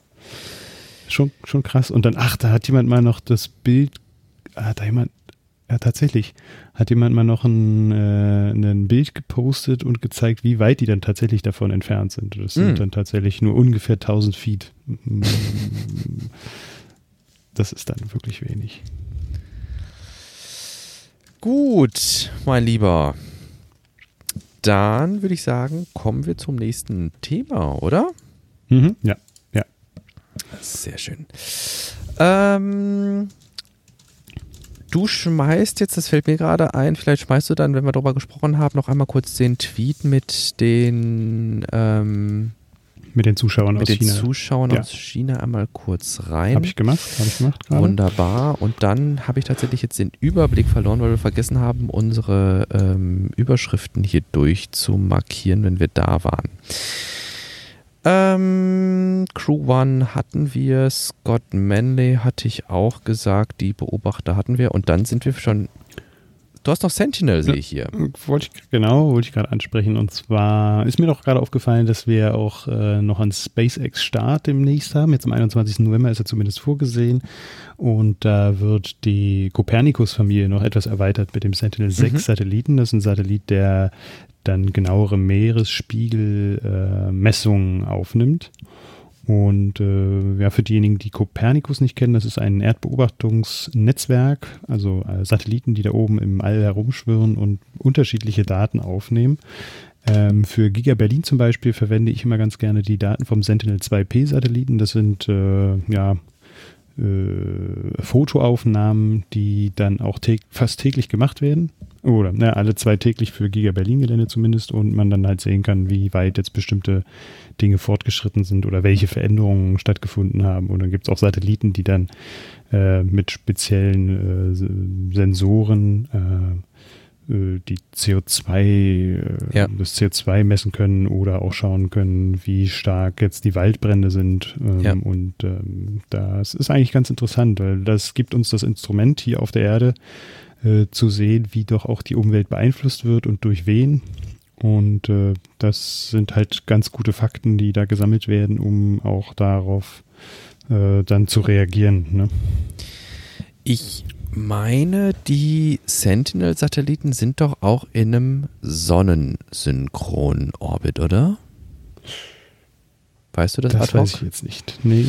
Schon, schon krass. Und dann, ach, da hat jemand mal noch das Bild, hat da jemand ja, tatsächlich. Hat jemand mal noch ein, äh, ein Bild gepostet und gezeigt, wie weit die dann tatsächlich davon entfernt sind. Das sind mm. dann tatsächlich nur ungefähr 1000 Feet. Das ist dann wirklich wenig. Gut, mein Lieber. dann würde ich sagen, kommen wir zum nächsten Thema, oder? Mhm, ja, ja. Sehr schön. Ähm, du schmeißt jetzt, das fällt mir gerade ein, vielleicht schmeißt du dann, wenn wir darüber gesprochen haben, noch einmal kurz den Tweet mit den ähm, mit den Zuschauern mit aus den China. Zuschauern ja. aus China einmal kurz rein. Habe ich gemacht, habe ich gemacht gerade. Wunderbar. Und dann habe ich tatsächlich jetzt den Überblick verloren, weil wir vergessen haben, unsere ähm, Überschriften hier durchzumarkieren, wenn wir da waren. Ähm, Crew One hatten wir, Scott Manley hatte ich auch gesagt, die Beobachter hatten wir und dann sind wir schon Du hast noch Sentinel, sehe ich hier. Wollte ich, genau, wollte ich gerade ansprechen. Und zwar ist mir doch gerade aufgefallen, dass wir auch äh, noch einen SpaceX-Start demnächst haben. Jetzt am 21. November ist er zumindest vorgesehen. Und da wird die Copernicus-Familie noch etwas erweitert mit dem Sentinel-6-Satelliten. Mhm. Das ist ein Satellit, der dann genauere Meeresspiegelmessungen äh, aufnimmt. Und äh, ja, für diejenigen, die Copernicus nicht kennen, das ist ein Erdbeobachtungsnetzwerk, also äh, Satelliten, die da oben im All herumschwirren und unterschiedliche Daten aufnehmen. Ähm, für Giga Berlin zum Beispiel verwende ich immer ganz gerne die Daten vom Sentinel-2P-Satelliten. Das sind äh, ja äh, Fotoaufnahmen, die dann auch fast täglich gemacht werden. Oder ne, alle zwei täglich für Giga Berlin-Gelände zumindest und man dann halt sehen kann, wie weit jetzt bestimmte Dinge fortgeschritten sind oder welche Veränderungen stattgefunden haben. Und dann gibt es auch Satelliten, die dann äh, mit speziellen äh, Sensoren äh, äh die CO2, äh, ja. das CO2 messen können oder auch schauen können, wie stark jetzt die Waldbrände sind. Ähm, ja. Und ähm, das ist eigentlich ganz interessant, weil das gibt uns das Instrument hier auf der Erde äh, zu sehen, wie doch auch die Umwelt beeinflusst wird und durch wen. Und äh, das sind halt ganz gute Fakten, die da gesammelt werden, um auch darauf äh, dann zu reagieren. Ne? Ich meine, die Sentinel-Satelliten sind doch auch in einem sonnensynchronen Orbit, oder? Weißt du das? Das weiß ich jetzt nicht. Nee.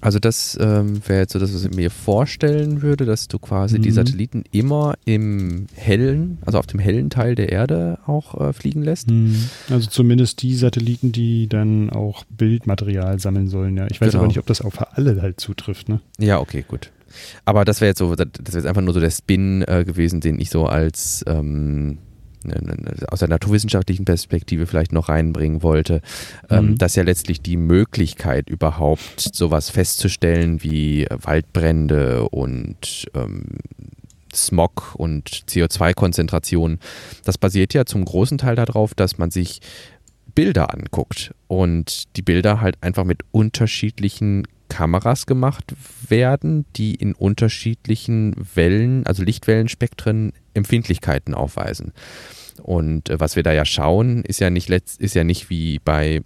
Also das ähm, wäre jetzt so das, was ich mir vorstellen würde, dass du quasi mhm. die Satelliten immer im hellen, also auf dem hellen Teil der Erde auch äh, fliegen lässt. Mhm. Also zumindest die Satelliten, die dann auch Bildmaterial sammeln sollen, ja. Ich weiß genau. aber nicht, ob das auf alle halt zutrifft, ne? Ja, okay, gut. Aber das wäre jetzt so, das wäre jetzt einfach nur so der Spin äh, gewesen, den ich so als ähm, aus der naturwissenschaftlichen Perspektive vielleicht noch reinbringen wollte, ähm, mhm. dass ja letztlich die Möglichkeit überhaupt sowas festzustellen wie Waldbrände und ähm, Smog und CO2-Konzentration, das basiert ja zum großen Teil darauf, dass man sich Bilder anguckt und die Bilder halt einfach mit unterschiedlichen Kameras gemacht werden, die in unterschiedlichen Wellen, also Lichtwellenspektren, Empfindlichkeiten aufweisen. Und äh, was wir da ja schauen, ist ja nicht letzt, ist ja nicht wie bei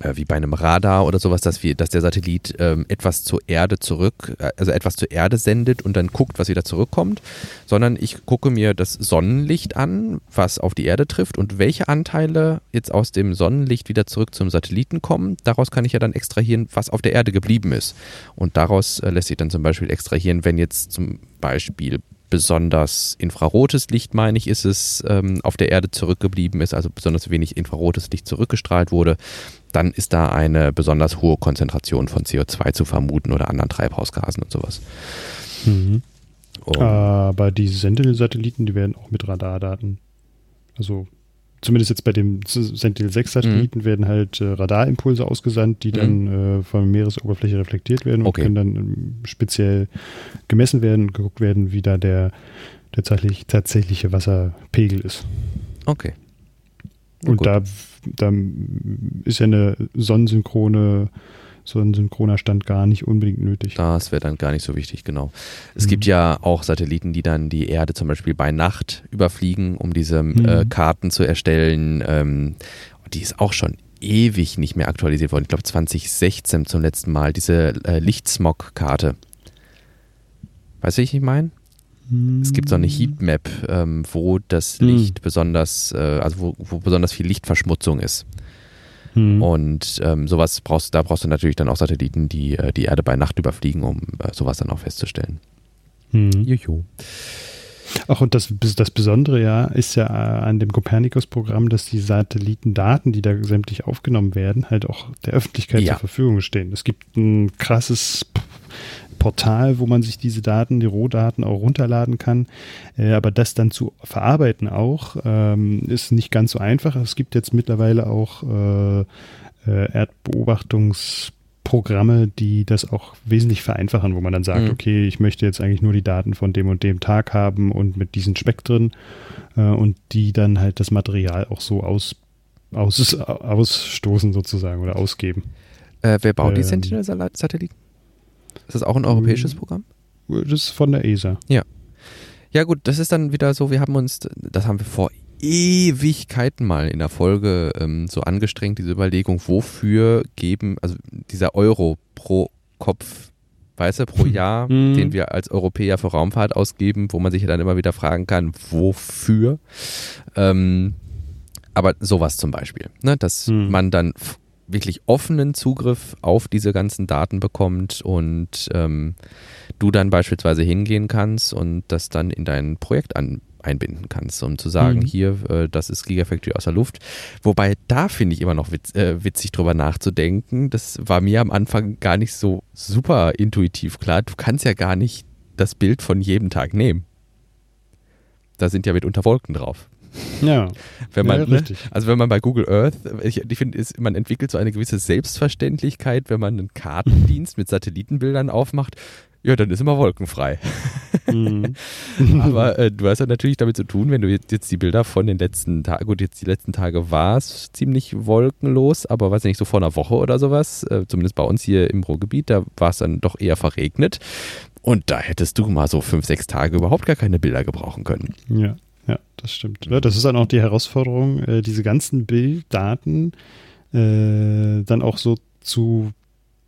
äh, wie bei einem Radar oder sowas, dass wir, dass der Satellit ähm, etwas zur Erde zurück, äh, also etwas zur Erde sendet und dann guckt, was wieder zurückkommt, sondern ich gucke mir das Sonnenlicht an, was auf die Erde trifft und welche Anteile jetzt aus dem Sonnenlicht wieder zurück zum Satelliten kommen. Daraus kann ich ja dann extrahieren, was auf der Erde geblieben ist. Und daraus äh, lässt sich dann zum Beispiel extrahieren, wenn jetzt zum Beispiel besonders infrarotes Licht, meine ich, ist es, ähm, auf der Erde zurückgeblieben ist, also besonders wenig infrarotes Licht zurückgestrahlt wurde, dann ist da eine besonders hohe Konzentration von CO2 zu vermuten oder anderen Treibhausgasen und sowas. Mhm. Um, Aber die Sentinel-Satelliten, die werden auch mit Radardaten, also zumindest jetzt bei dem Sentinel-6-Satelliten mhm. werden halt äh, Radarimpulse ausgesandt, die dann mhm. äh, von der Meeresoberfläche reflektiert werden und okay. können dann ähm, speziell gemessen werden und geguckt werden, wie da der, der tatsächlich, tatsächliche Wasserpegel ist. Okay. Und da, da ist ja eine sonnensynchrone so ein synchroner Stand gar nicht unbedingt nötig. Das wäre dann gar nicht so wichtig, genau. Es mhm. gibt ja auch Satelliten, die dann die Erde zum Beispiel bei Nacht überfliegen, um diese mhm. äh, Karten zu erstellen. Ähm, die ist auch schon ewig nicht mehr aktualisiert worden. Ich glaube 2016 zum letzten Mal, diese äh, Lichtsmog-Karte. Weißt du, wie ich meine? Es gibt so eine Heatmap, ähm, wo das mhm. Licht besonders, äh, also wo, wo besonders viel Lichtverschmutzung ist. Hm. Und ähm, sowas brauchst, da brauchst du natürlich dann auch Satelliten, die äh, die Erde bei Nacht überfliegen, um äh, sowas dann auch festzustellen. Hm. Jojo. Ach, und das, das Besondere ja ist ja äh, an dem Copernicus-Programm, dass die Satellitendaten, die da sämtlich aufgenommen werden, halt auch der Öffentlichkeit ja. zur Verfügung stehen. Es gibt ein krasses Portal, wo man sich diese Daten, die Rohdaten auch runterladen kann. Äh, aber das dann zu verarbeiten auch, ähm, ist nicht ganz so einfach. Es gibt jetzt mittlerweile auch äh, äh, Erdbeobachtungsprogramme, die das auch wesentlich vereinfachen, wo man dann sagt, mhm. okay, ich möchte jetzt eigentlich nur die Daten von dem und dem Tag haben und mit diesen Spektren äh, und die dann halt das Material auch so aus, aus, ausstoßen sozusagen oder ausgeben. Äh, wer baut ähm, die Sentinel-Satelliten? Ist das auch ein europäisches hm. Programm? Das ist von der ESA. Ja. Ja gut, das ist dann wieder so, wir haben uns, das haben wir vor Ewigkeiten mal in der Folge ähm, so angestrengt, diese Überlegung, wofür geben, also dieser Euro pro Kopf, weißt du, pro Jahr, mhm. den wir als Europäer für Raumfahrt ausgeben, wo man sich dann immer wieder fragen kann, wofür? Ähm, aber sowas zum Beispiel, ne, dass mhm. man dann wirklich offenen Zugriff auf diese ganzen Daten bekommt und ähm, du dann beispielsweise hingehen kannst und das dann in dein Projekt an, einbinden kannst, um zu sagen, mhm. hier, äh, das ist Gigafactory aus der Luft. Wobei da finde ich immer noch witz, äh, witzig drüber nachzudenken. Das war mir am Anfang gar nicht so super intuitiv klar. Du kannst ja gar nicht das Bild von jedem Tag nehmen. Da sind ja mitunter Wolken drauf. Ja. Wenn man, ja, ne, also wenn man bei Google Earth, ich, ich finde, man entwickelt so eine gewisse Selbstverständlichkeit, wenn man einen Kartendienst mit Satellitenbildern aufmacht. Ja, dann ist immer wolkenfrei. Mhm. *laughs* Aber äh, du hast ja natürlich damit zu tun, wenn du jetzt, jetzt die Bilder von den letzten Tagen, gut, jetzt die letzten Tage war es ziemlich wolkenlos, aber weiß nicht, so vor einer Woche oder sowas, äh, zumindest bei uns hier im Ruhrgebiet, da war es dann doch eher verregnet. Und da hättest du mal so fünf, sechs Tage überhaupt gar keine Bilder gebrauchen können. Ja. Ja, das stimmt. Ja, das ist dann auch die Herausforderung, äh, diese ganzen Bilddaten äh, dann auch so zu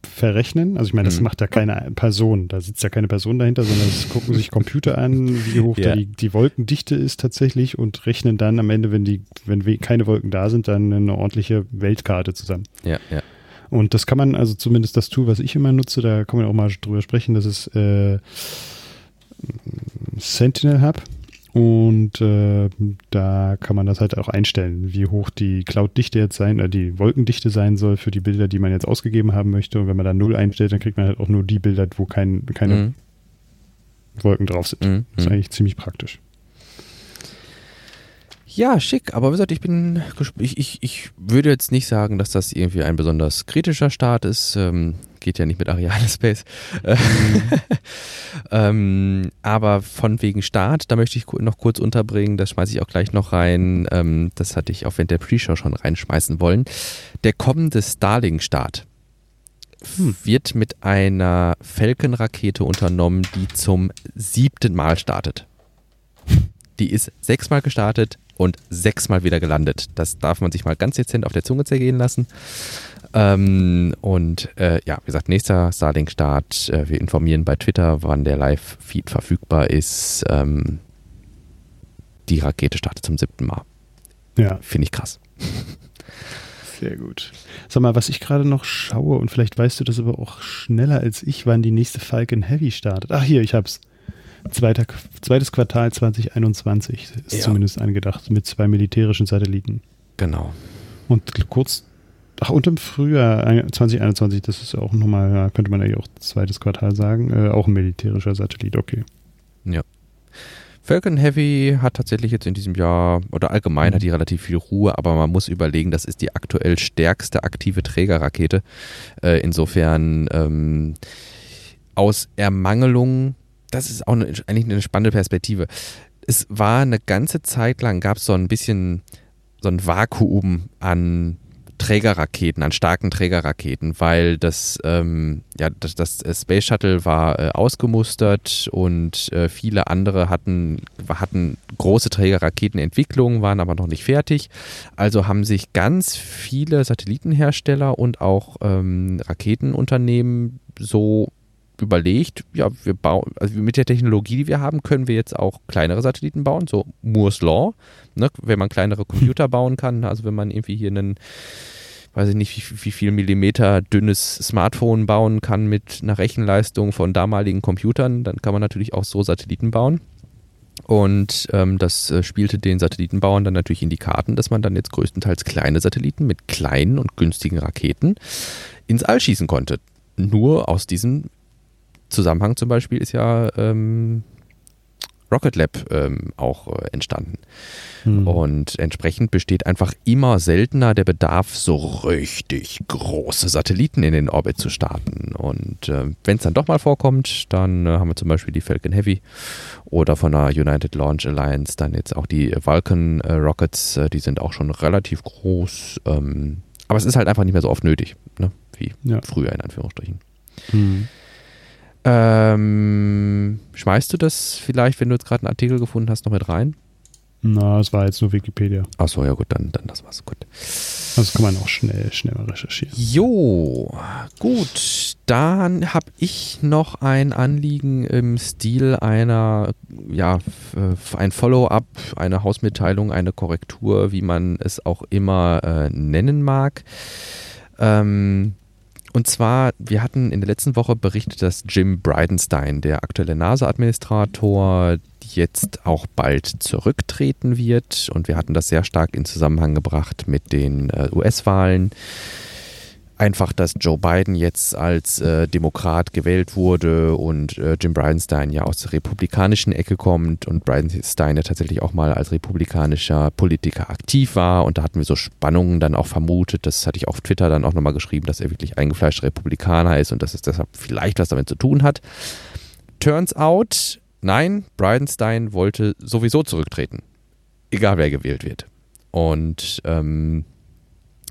verrechnen. Also ich meine, das mhm. macht ja keine Person, da sitzt ja keine Person dahinter, sondern es gucken sich Computer an, wie hoch ja. die, die Wolkendichte ist tatsächlich und rechnen dann am Ende, wenn die, wenn keine Wolken da sind, dann eine ordentliche Weltkarte zusammen. Ja, ja. Und das kann man, also zumindest das Tool, was ich immer nutze, da kann man auch mal drüber sprechen, das ist äh, Sentinel Hub. Und äh, da kann man das halt auch einstellen, wie hoch die Cloud-Dichte jetzt sein, äh, die Wolkendichte sein soll für die Bilder, die man jetzt ausgegeben haben möchte. Und wenn man da null einstellt, dann kriegt man halt auch nur die Bilder, wo kein, keine mhm. Wolken drauf sind. Mhm. Das ist eigentlich ziemlich praktisch. Ja, schick, aber wie gesagt, ich bin, ich, ich, ich würde jetzt nicht sagen, dass das irgendwie ein besonders kritischer Start ist. Ähm, geht ja nicht mit Ariane Space. Mhm. *laughs* ähm, aber von wegen Start, da möchte ich noch kurz unterbringen, das schmeiße ich auch gleich noch rein. Ähm, das hatte ich auch während der Pre-Show schon reinschmeißen wollen. Der kommende Starlink-Start hm. wird mit einer Falcon-Rakete unternommen, die zum siebten Mal startet. Die ist sechsmal gestartet, und sechsmal wieder gelandet. Das darf man sich mal ganz dezent auf der Zunge zergehen lassen. Ähm, und äh, ja, wie gesagt, nächster Starlink-Start. Äh, wir informieren bei Twitter, wann der Live-Feed verfügbar ist. Ähm, die Rakete startet zum siebten Mal. Ja. Finde ich krass. Sehr gut. Sag mal, was ich gerade noch schaue, und vielleicht weißt du das aber auch schneller als ich, wann die nächste Falcon Heavy startet. Ach, hier, ich hab's. Zweiter, zweites Quartal 2021 ist ja. zumindest angedacht mit zwei militärischen Satelliten. Genau. Und kurz, ach, und im Frühjahr 2021, das ist auch nochmal, könnte man eigentlich auch zweites Quartal sagen, äh, auch ein militärischer Satellit, okay. Ja. Falcon Heavy hat tatsächlich jetzt in diesem Jahr, oder allgemein hat die relativ viel Ruhe, aber man muss überlegen, das ist die aktuell stärkste aktive Trägerrakete. Äh, insofern ähm, aus Ermangelung das ist auch eine, eigentlich eine spannende Perspektive. Es war eine ganze Zeit lang, gab es so ein bisschen so ein Vakuum an Trägerraketen, an starken Trägerraketen, weil das, ähm, ja, das, das Space Shuttle war äh, ausgemustert und äh, viele andere hatten, hatten große Trägerraketenentwicklungen, waren aber noch nicht fertig. Also haben sich ganz viele Satellitenhersteller und auch ähm, Raketenunternehmen so überlegt, ja, wir bauen, also mit der Technologie, die wir haben, können wir jetzt auch kleinere Satelliten bauen, so Moore's Law, ne, wenn man kleinere Computer bauen kann, also wenn man irgendwie hier einen, weiß ich nicht, wie, wie viel Millimeter dünnes Smartphone bauen kann mit einer Rechenleistung von damaligen Computern, dann kann man natürlich auch so Satelliten bauen. Und ähm, das äh, spielte den Satellitenbauern dann natürlich in die Karten, dass man dann jetzt größtenteils kleine Satelliten mit kleinen und günstigen Raketen ins All schießen konnte. Nur aus diesem Zusammenhang zum Beispiel ist ja ähm, Rocket Lab ähm, auch äh, entstanden. Hm. Und entsprechend besteht einfach immer seltener der Bedarf, so richtig große Satelliten in den Orbit zu starten. Und äh, wenn es dann doch mal vorkommt, dann äh, haben wir zum Beispiel die Falcon Heavy oder von der United Launch Alliance dann jetzt auch die Vulcan äh, Rockets. Äh, die sind auch schon relativ groß. Ähm, aber es ist halt einfach nicht mehr so oft nötig, ne? wie ja. früher in Anführungsstrichen. Hm. Ähm, schmeißt du das vielleicht, wenn du jetzt gerade einen Artikel gefunden hast, noch mit rein? Na, es war jetzt nur Wikipedia. Achso, ja gut, dann, dann das war's gut. Das kann man auch schnell, schnell mal recherchieren. Jo, gut. Dann habe ich noch ein Anliegen im Stil einer, ja, ein Follow-up, eine Hausmitteilung, eine Korrektur, wie man es auch immer äh, nennen mag. Ähm, und zwar, wir hatten in der letzten Woche berichtet, dass Jim Bridenstine, der aktuelle NASA-Administrator, jetzt auch bald zurücktreten wird. Und wir hatten das sehr stark in Zusammenhang gebracht mit den äh, US-Wahlen einfach, dass Joe Biden jetzt als äh, Demokrat gewählt wurde und äh, Jim Bridenstine ja aus der republikanischen Ecke kommt und Bridenstine ja tatsächlich auch mal als republikanischer Politiker aktiv war und da hatten wir so Spannungen dann auch vermutet, das hatte ich auf Twitter dann auch nochmal geschrieben, dass er wirklich eingefleischter Republikaner ist und dass es deshalb vielleicht was damit zu tun hat. Turns out, nein, Bridenstine wollte sowieso zurücktreten, egal wer gewählt wird. Und ähm,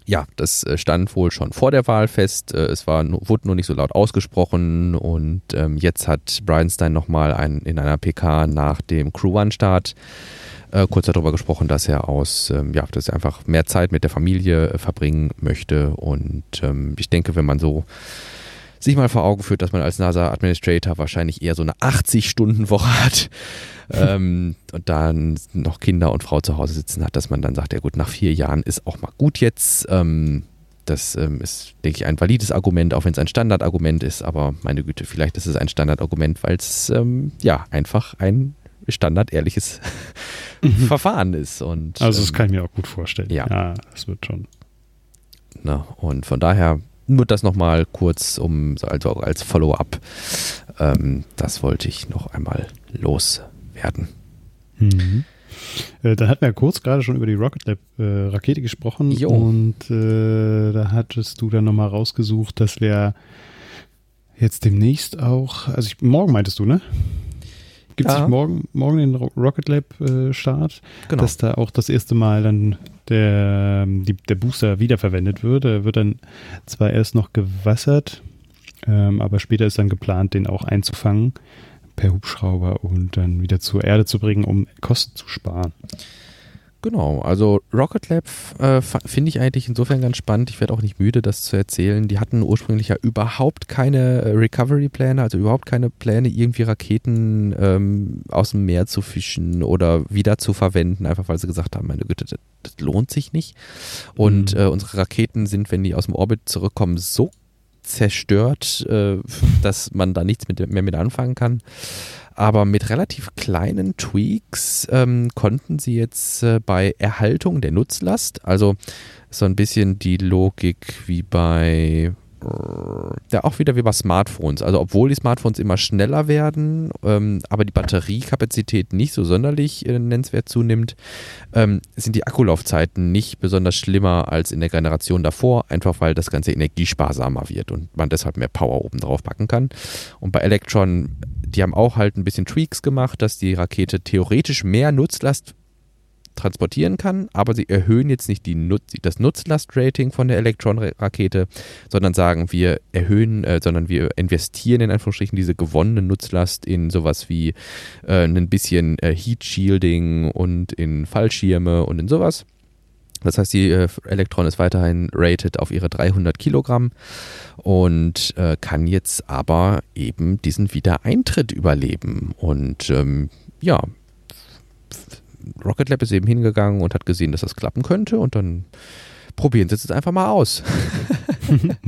ja, das äh, stand wohl schon vor der Wahl fest. Äh, es war, wurde nur nicht so laut ausgesprochen und ähm, jetzt hat Brianstein nochmal ein, in einer PK nach dem Crew One-Start äh, kurz darüber gesprochen, dass er aus, ähm, ja, dass er einfach mehr Zeit mit der Familie äh, verbringen möchte. Und ähm, ich denke, wenn man so sich mal vor Augen führt, dass man als NASA-Administrator wahrscheinlich eher so eine 80-Stunden-Woche hat ähm, und dann noch Kinder und Frau zu Hause sitzen hat, dass man dann sagt, ja gut, nach vier Jahren ist auch mal gut jetzt. Ähm, das ähm, ist, denke ich, ein valides Argument, auch wenn es ein Standardargument ist, aber meine Güte, vielleicht ist es ein Standardargument, weil es ähm, ja einfach ein standardehrliches mhm. *laughs* Verfahren ist. Und, also das ähm, kann ich mir auch gut vorstellen. Ja, ja das wird schon. Na, und von daher nur das nochmal kurz, um also als Follow-up. Ähm, das wollte ich noch einmal loswerden. Mhm. Äh, da hatten wir ja kurz gerade schon über die Rocket Lab äh, Rakete gesprochen jo. und äh, da hattest du dann nochmal rausgesucht, dass wir jetzt demnächst auch, also ich, morgen meintest du, ne? Gibt es morgen, morgen den Rocket Lab äh, Start, genau. dass da auch das erste Mal dann der, die, der Booster wiederverwendet wird. Er wird dann zwar erst noch gewassert, ähm, aber später ist dann geplant, den auch einzufangen per Hubschrauber und dann wieder zur Erde zu bringen, um Kosten zu sparen. Genau, also Rocket Lab äh, finde ich eigentlich insofern ganz spannend. Ich werde auch nicht müde, das zu erzählen. Die hatten ursprünglich ja überhaupt keine äh, Recovery-Pläne, also überhaupt keine Pläne, irgendwie Raketen ähm, aus dem Meer zu fischen oder wieder zu verwenden, einfach weil sie gesagt haben, meine Güte, das, das lohnt sich nicht. Und mhm. äh, unsere Raketen sind, wenn die aus dem Orbit zurückkommen, so zerstört, äh, *laughs* dass man da nichts mit, mehr mit anfangen kann. Aber mit relativ kleinen Tweaks ähm, konnten sie jetzt äh, bei Erhaltung der Nutzlast, also so ein bisschen die Logik wie bei ja auch wieder wie bei Smartphones. Also obwohl die Smartphones immer schneller werden, ähm, aber die Batteriekapazität nicht so sonderlich äh, nennenswert zunimmt, ähm, sind die Akkulaufzeiten nicht besonders schlimmer als in der Generation davor, einfach weil das Ganze energiesparsamer wird und man deshalb mehr Power oben drauf packen kann. Und bei Electron, die haben auch halt ein bisschen Tweaks gemacht, dass die Rakete theoretisch mehr Nutzlast transportieren kann, aber sie erhöhen jetzt nicht die Nutz das Nutzlastrating von der Electron-Rakete, sondern sagen, wir erhöhen, äh, sondern wir investieren in Anführungsstrichen diese gewonnene Nutzlast in sowas wie äh, ein bisschen äh, Heat Shielding und in Fallschirme und in sowas. Das heißt, die äh, Elektron ist weiterhin rated auf ihre 300 Kilogramm und äh, kann jetzt aber eben diesen Wiedereintritt überleben. Und ähm, ja, Rocket Lab ist eben hingegangen und hat gesehen, dass das klappen könnte und dann probieren Sie es jetzt einfach mal aus. *laughs*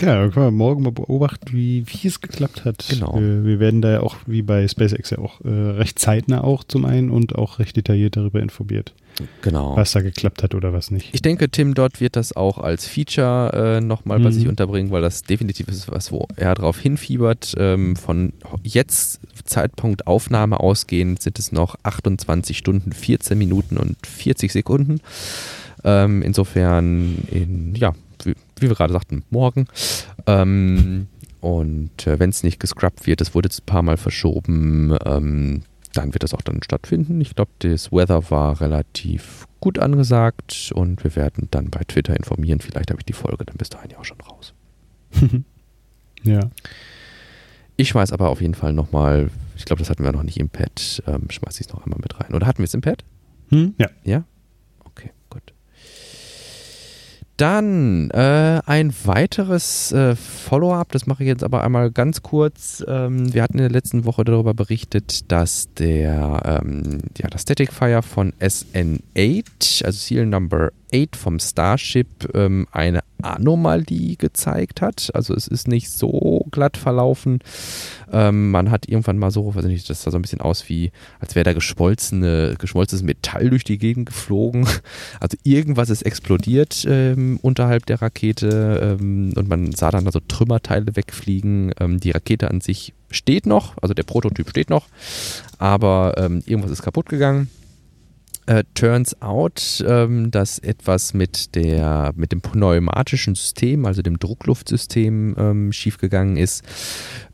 ja, dann können wir morgen mal beobachten, wie, wie es geklappt hat. Genau. Wir, wir werden da ja auch, wie bei SpaceX ja auch, äh, recht zeitnah auch zum einen und auch recht detailliert darüber informiert. Genau. Was da geklappt hat oder was nicht. Ich denke, Tim dort wird das auch als Feature äh, nochmal mhm. bei sich unterbringen, weil das definitiv ist was, wo er drauf hinfiebert. Ähm, von jetzt Zeitpunkt Aufnahme ausgehend sind es noch 28 Stunden, 14 Minuten und 40 Sekunden. Ähm, insofern, in, ja, wie, wie, wir gerade sagten, morgen. Ähm, und äh, wenn es nicht gescrubbt wird, es wurde jetzt ein paar Mal verschoben, ähm, dann wird das auch dann stattfinden. Ich glaube, das Weather war relativ gut angesagt und wir werden dann bei Twitter informieren. Vielleicht habe ich die Folge dann bis dahin ja auch schon raus. *laughs* ja. Ich schmeiß aber auf jeden Fall nochmal, ich glaube, das hatten wir noch nicht im Pad, ähm, schmeiße ich es noch einmal mit rein. Oder hatten wir es im Pad? Hm? Ja. Ja? Dann äh, ein weiteres äh, Follow-up, das mache ich jetzt aber einmal ganz kurz. Ähm, wir hatten in der letzten Woche darüber berichtet, dass der ähm, ja, das Static Fire von SN8, also Seal Number 8 vom Starship, ähm, eine Anomalie gezeigt hat. Also es ist nicht so glatt verlaufen. Ähm, man hat irgendwann mal so, weiß nicht, das sah so ein bisschen aus wie, als wäre da geschmolzene, geschmolzenes Metall durch die Gegend geflogen. *laughs* Also irgendwas ist explodiert ähm, unterhalb der Rakete ähm, und man sah dann also Trümmerteile wegfliegen. Ähm, die Rakete an sich steht noch, also der Prototyp steht noch, aber ähm, irgendwas ist kaputt gegangen. Uh, turns out, ähm, dass etwas mit, der, mit dem pneumatischen System, also dem Druckluftsystem, ähm, schiefgegangen ist,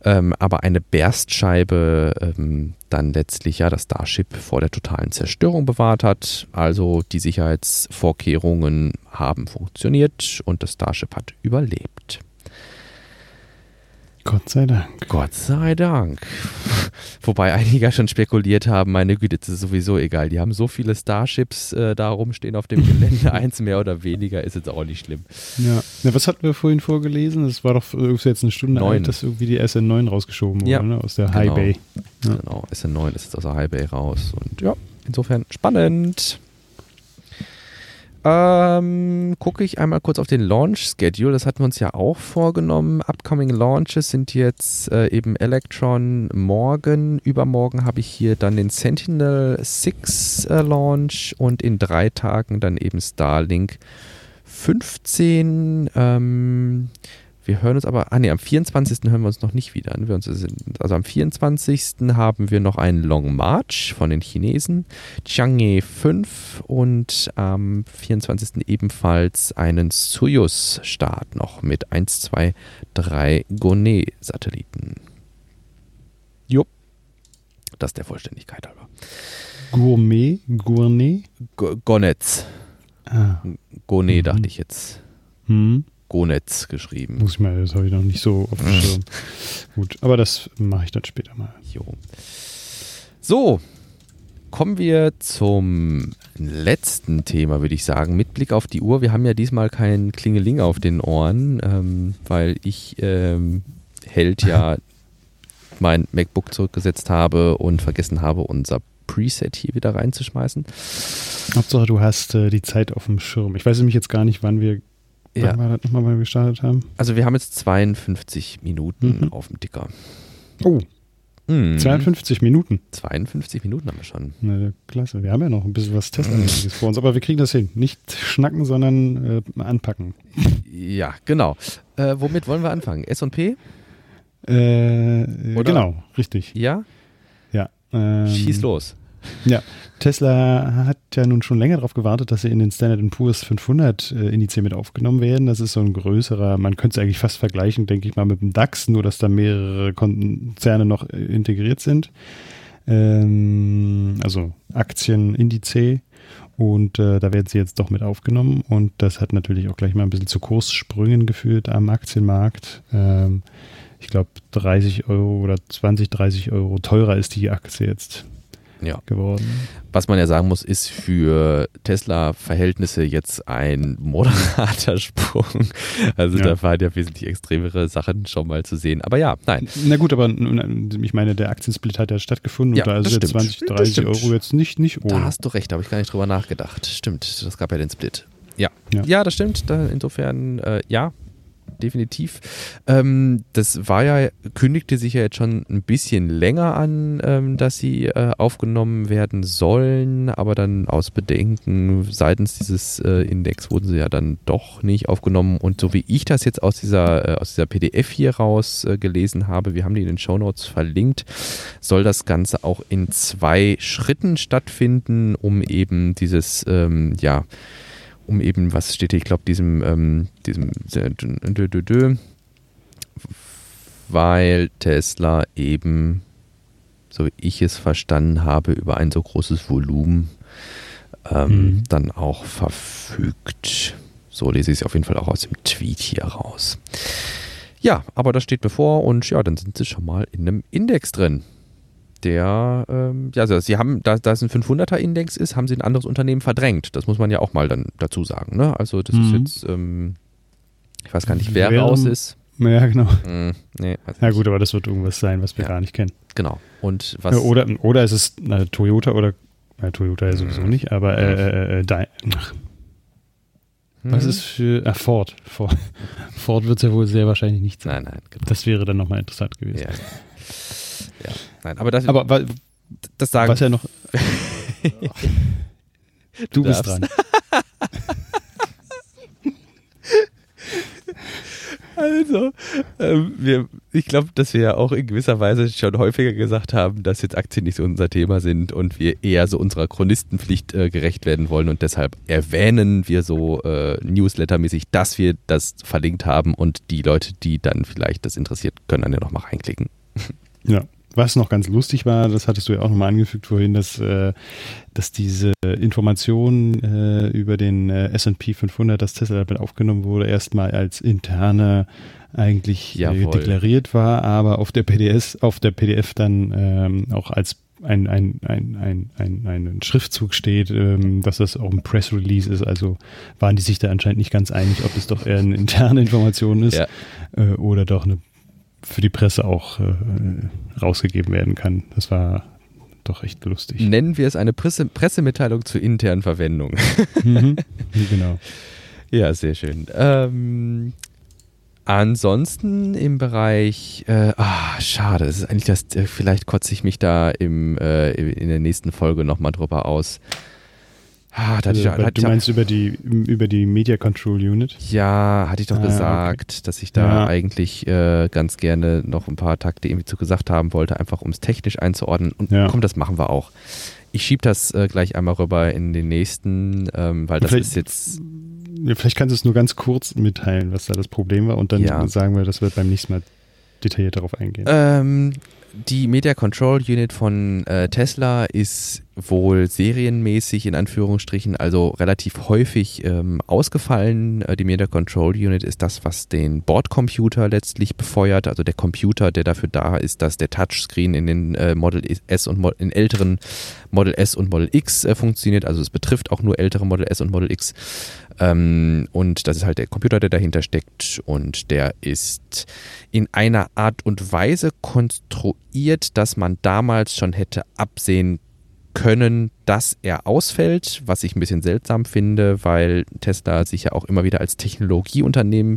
ähm, aber eine Berstscheibe ähm, dann letztlich ja das Starship vor der totalen Zerstörung bewahrt hat. Also die Sicherheitsvorkehrungen haben funktioniert und das Starship hat überlebt. Gott sei Dank. Gott sei Dank. Wobei einige ja schon spekuliert haben, meine Güte, das ist sowieso egal. Die haben so viele Starships äh, da rumstehen auf dem Gelände. *laughs* Eins mehr oder weniger ist jetzt auch nicht schlimm. Ja. ja was hatten wir vorhin vorgelesen? Das war doch jetzt eine Stunde Neun. alt, dass irgendwie die SN9 rausgeschoben wurde, ja. ne? aus der genau. High Bay. Ja. Genau, SN9 ist jetzt aus der High Bay raus. Und ja, insofern spannend. Ähm, gucke ich einmal kurz auf den Launch-Schedule. Das hatten wir uns ja auch vorgenommen. Upcoming Launches sind jetzt äh, eben Electron morgen. Übermorgen habe ich hier dann den Sentinel 6 äh, Launch und in drei Tagen dann eben Starlink 15. Ähm, wir hören uns aber, ah ne, am 24. hören wir uns noch nicht wieder an. also am 24. haben wir noch einen Long March von den Chinesen, Chang'e 5 und am 24. ebenfalls einen Soyuz-Start noch mit 1, 2, 3 Gonet-Satelliten. Jupp. Das der Vollständigkeit halber. Gourmet? Gourmet? Gonetz. Ah. Gonet, mhm. dachte ich jetzt. Hm. Gonetz geschrieben. Muss ich mal, das habe ich noch nicht so auf dem mhm. Schirm. Gut, aber das mache ich dann später mal. Jo. So, kommen wir zum letzten Thema, würde ich sagen. Mit Blick auf die Uhr. Wir haben ja diesmal kein Klingeling auf den Ohren, ähm, weil ich ähm, hält ja *laughs* mein MacBook zurückgesetzt habe und vergessen habe, unser Preset hier wieder reinzuschmeißen. Hauptsache, du hast äh, die Zeit auf dem Schirm. Ich weiß nämlich jetzt gar nicht, wann wir ja. Wann war das nochmal, weil wir gestartet haben? Also wir haben jetzt 52 Minuten mhm. auf dem Dicker. Oh. Mhm. 52 Minuten. 52 Minuten haben wir schon. Na, klasse. Wir haben ja noch ein bisschen was Testanmäßiges vor uns, aber wir kriegen das hin. Nicht schnacken, sondern äh, anpacken. Ja, genau. Äh, womit wollen wir anfangen? S&P? Äh, genau, richtig. Ja? Ja. Ähm, Schieß los. Ja, Tesla hat ja nun schon länger darauf gewartet, dass sie in den Standard Poor's 500 äh, Indiz mit aufgenommen werden. Das ist so ein größerer, man könnte es eigentlich fast vergleichen, denke ich mal, mit dem DAX, nur dass da mehrere Konzerne noch äh, integriert sind. Ähm, also Aktienindice. Und äh, da werden sie jetzt doch mit aufgenommen. Und das hat natürlich auch gleich mal ein bisschen zu Kurssprüngen geführt am Aktienmarkt. Ähm, ich glaube, 30 Euro oder 20, 30 Euro teurer ist die Aktie jetzt ja. geworden. Was man ja sagen muss, ist für Tesla-Verhältnisse jetzt ein moderater *laughs* Sprung. Also ja. da waren ja wesentlich extremere Sachen schon mal zu sehen. Aber ja, nein. Na gut, aber ich meine, der Aktiensplit hat ja stattgefunden ja, und da ist jetzt 20, 30 Euro jetzt nicht, nicht ohne. Da hast du recht, da habe ich gar nicht drüber nachgedacht. Stimmt, das gab ja den Split. Ja, ja, ja das stimmt. Da, insofern, äh, ja, definitiv. Ähm, das war ja, kündigte sich ja jetzt schon ein bisschen länger an, ähm, dass sie äh, aufgenommen werden sollen, aber dann aus Bedenken seitens dieses äh, Index wurden sie ja dann doch nicht aufgenommen. Und so wie ich das jetzt aus dieser, äh, aus dieser PDF hier raus äh, gelesen habe, wir haben die in den Shownotes verlinkt, soll das Ganze auch in zwei Schritten stattfinden, um eben dieses, ähm, ja, um eben, was steht hier, ich glaube, diesem, ähm, diesem, weil Tesla eben, so wie ich es verstanden habe, über ein so großes Volumen ähm, mhm. dann auch verfügt. So lese ich es auf jeden Fall auch aus dem Tweet hier raus. Ja, aber das steht bevor und ja, dann sind sie schon mal in einem Index drin der, ähm, ja, also sie haben, da, da es ein 500er-Index ist, haben sie ein anderes Unternehmen verdrängt. Das muss man ja auch mal dann dazu sagen. Ne? Also das mhm. ist jetzt, ähm, ich weiß gar nicht, wer Währung, raus ist. Ja, genau. Mm, nee, ja gut, aber das wird irgendwas sein, was wir ja. gar nicht kennen. Genau. Und was? Ja, oder, oder ist es na, Toyota oder, na, Toyota ja sowieso mhm. nicht, aber äh, äh, äh, äh ach, was mhm. ist für, ach, Ford. Ford, *laughs* Ford wird es ja wohl sehr wahrscheinlich nicht sein. Nein, nein. Genau. Das wäre dann nochmal interessant gewesen. Ja. *laughs* Ja, nein, aber das, aber, das sagen. Was ja noch. *laughs* du, du bist dran. *laughs* Also, ähm, wir, ich glaube, dass wir ja auch in gewisser Weise schon häufiger gesagt haben, dass jetzt Aktien nicht so unser Thema sind und wir eher so unserer Chronistenpflicht äh, gerecht werden wollen und deshalb erwähnen wir so äh, Newslettermäßig, dass wir das verlinkt haben und die Leute, die dann vielleicht das interessiert, können dann ja nochmal reinklicken. Ja, was noch ganz lustig war, das hattest du ja auch nochmal angefügt vorhin, dass, äh, dass diese Information äh, über den äh, S&P 500, das Tesla damit aufgenommen wurde, erstmal als interne eigentlich deklariert war, aber auf der PDS, auf der PDF dann ähm, auch als ein, ein, ein, ein, ein, ein Schriftzug steht, ähm, dass das auch ein Press Release ist. Also waren die sich da anscheinend nicht ganz einig, ob es doch eher eine interne Information ist ja. äh, oder doch eine für die Presse auch äh, rausgegeben werden kann. Das war doch echt lustig. Nennen wir es eine Presse Pressemitteilung zur internen Verwendung. *laughs* mhm, genau. Ja, sehr schön. Ähm, ansonsten im Bereich, äh, ah, schade, das ist eigentlich das, äh, vielleicht kotze ich mich da im, äh, in der nächsten Folge nochmal drüber aus. Ah, also, ich, du meinst über die, über die Media Control Unit? Ja, hatte ich doch ah, gesagt, okay. dass ich da ja. eigentlich äh, ganz gerne noch ein paar Takte irgendwie zu gesagt haben wollte, einfach um es technisch einzuordnen. Und ja. komm, das machen wir auch. Ich schiebe das äh, gleich einmal rüber in den nächsten, ähm, weil das vielleicht, ist jetzt. Ja, vielleicht kannst du es nur ganz kurz mitteilen, was da das Problem war, und dann sagen wir, dass wir beim nächsten Mal detailliert darauf eingehen. Ähm, die Media Control Unit von äh, Tesla ist wohl serienmäßig in Anführungsstrichen, also relativ häufig ähm, ausgefallen. Äh, die Media Control Unit ist das, was den Bordcomputer letztlich befeuert, also der Computer, der dafür da ist, dass der Touchscreen in den äh, Model S und Mo in älteren Model S und Model X äh, funktioniert. Also es betrifft auch nur ältere Model S und Model X. Ähm, und das ist halt der Computer, der dahinter steckt und der ist in einer Art und Weise konstruiert, dass man damals schon hätte absehen können, dass er ausfällt, was ich ein bisschen seltsam finde, weil Tesla sich ja auch immer wieder als Technologieunternehmen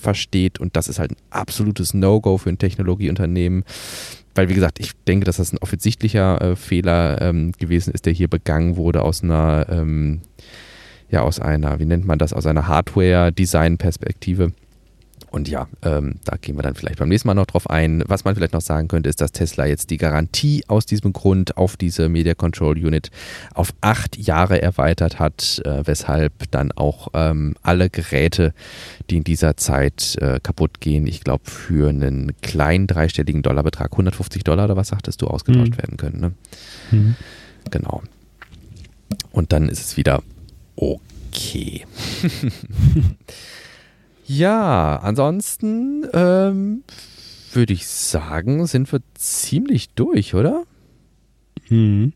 versteht und das ist halt ein absolutes No-Go für ein Technologieunternehmen. Weil, wie gesagt, ich denke, dass das ein offensichtlicher äh, Fehler ähm, gewesen ist, der hier begangen wurde aus einer ähm, ja aus einer, wie nennt man das, aus einer Hardware-Design-Perspektive. Und ja, ähm, da gehen wir dann vielleicht beim nächsten Mal noch drauf ein. Was man vielleicht noch sagen könnte, ist, dass Tesla jetzt die Garantie aus diesem Grund auf diese Media Control Unit auf acht Jahre erweitert hat, äh, weshalb dann auch ähm, alle Geräte, die in dieser Zeit äh, kaputt gehen, ich glaube für einen kleinen dreistelligen Dollarbetrag, 150 Dollar oder was sagtest du, ausgetauscht mhm. werden können. Ne? Mhm. Genau. Und dann ist es wieder okay. *laughs* *laughs* ja, ansonsten ähm, würde ich sagen, sind wir ziemlich durch, oder? Mhm.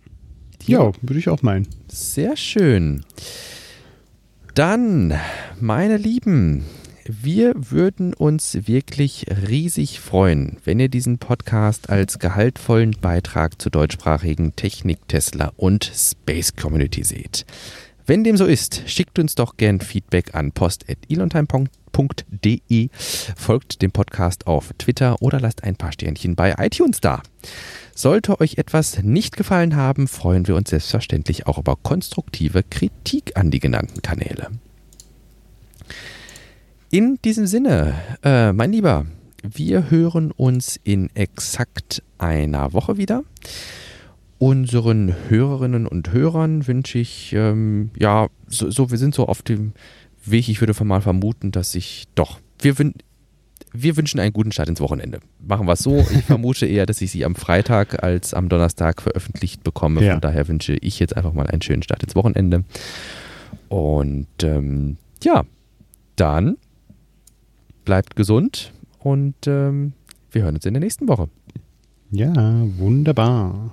Ja, würde ich auch meinen. Sehr schön. Dann, meine Lieben, wir würden uns wirklich riesig freuen, wenn ihr diesen Podcast als gehaltvollen Beitrag zur deutschsprachigen Technik, Tesla und Space Community seht. Wenn dem so ist, schickt uns doch gern Feedback an post.elontime.de, folgt dem Podcast auf Twitter oder lasst ein paar Sternchen bei iTunes da. Sollte euch etwas nicht gefallen haben, freuen wir uns selbstverständlich auch über konstruktive Kritik an die genannten Kanäle. In diesem Sinne, äh, mein Lieber, wir hören uns in exakt einer Woche wieder. Unseren Hörerinnen und Hörern wünsche ich, ähm, ja, so, so, wir sind so auf dem Weg. Ich würde mal vermuten, dass ich doch, wir, wir wünschen einen guten Start ins Wochenende. Machen wir es so. Ich *laughs* vermute eher, dass ich sie am Freitag als am Donnerstag veröffentlicht bekomme. Ja. Von daher wünsche ich jetzt einfach mal einen schönen Start ins Wochenende. Und ähm, ja, dann bleibt gesund und ähm, wir hören uns in der nächsten Woche. Ja, wunderbar.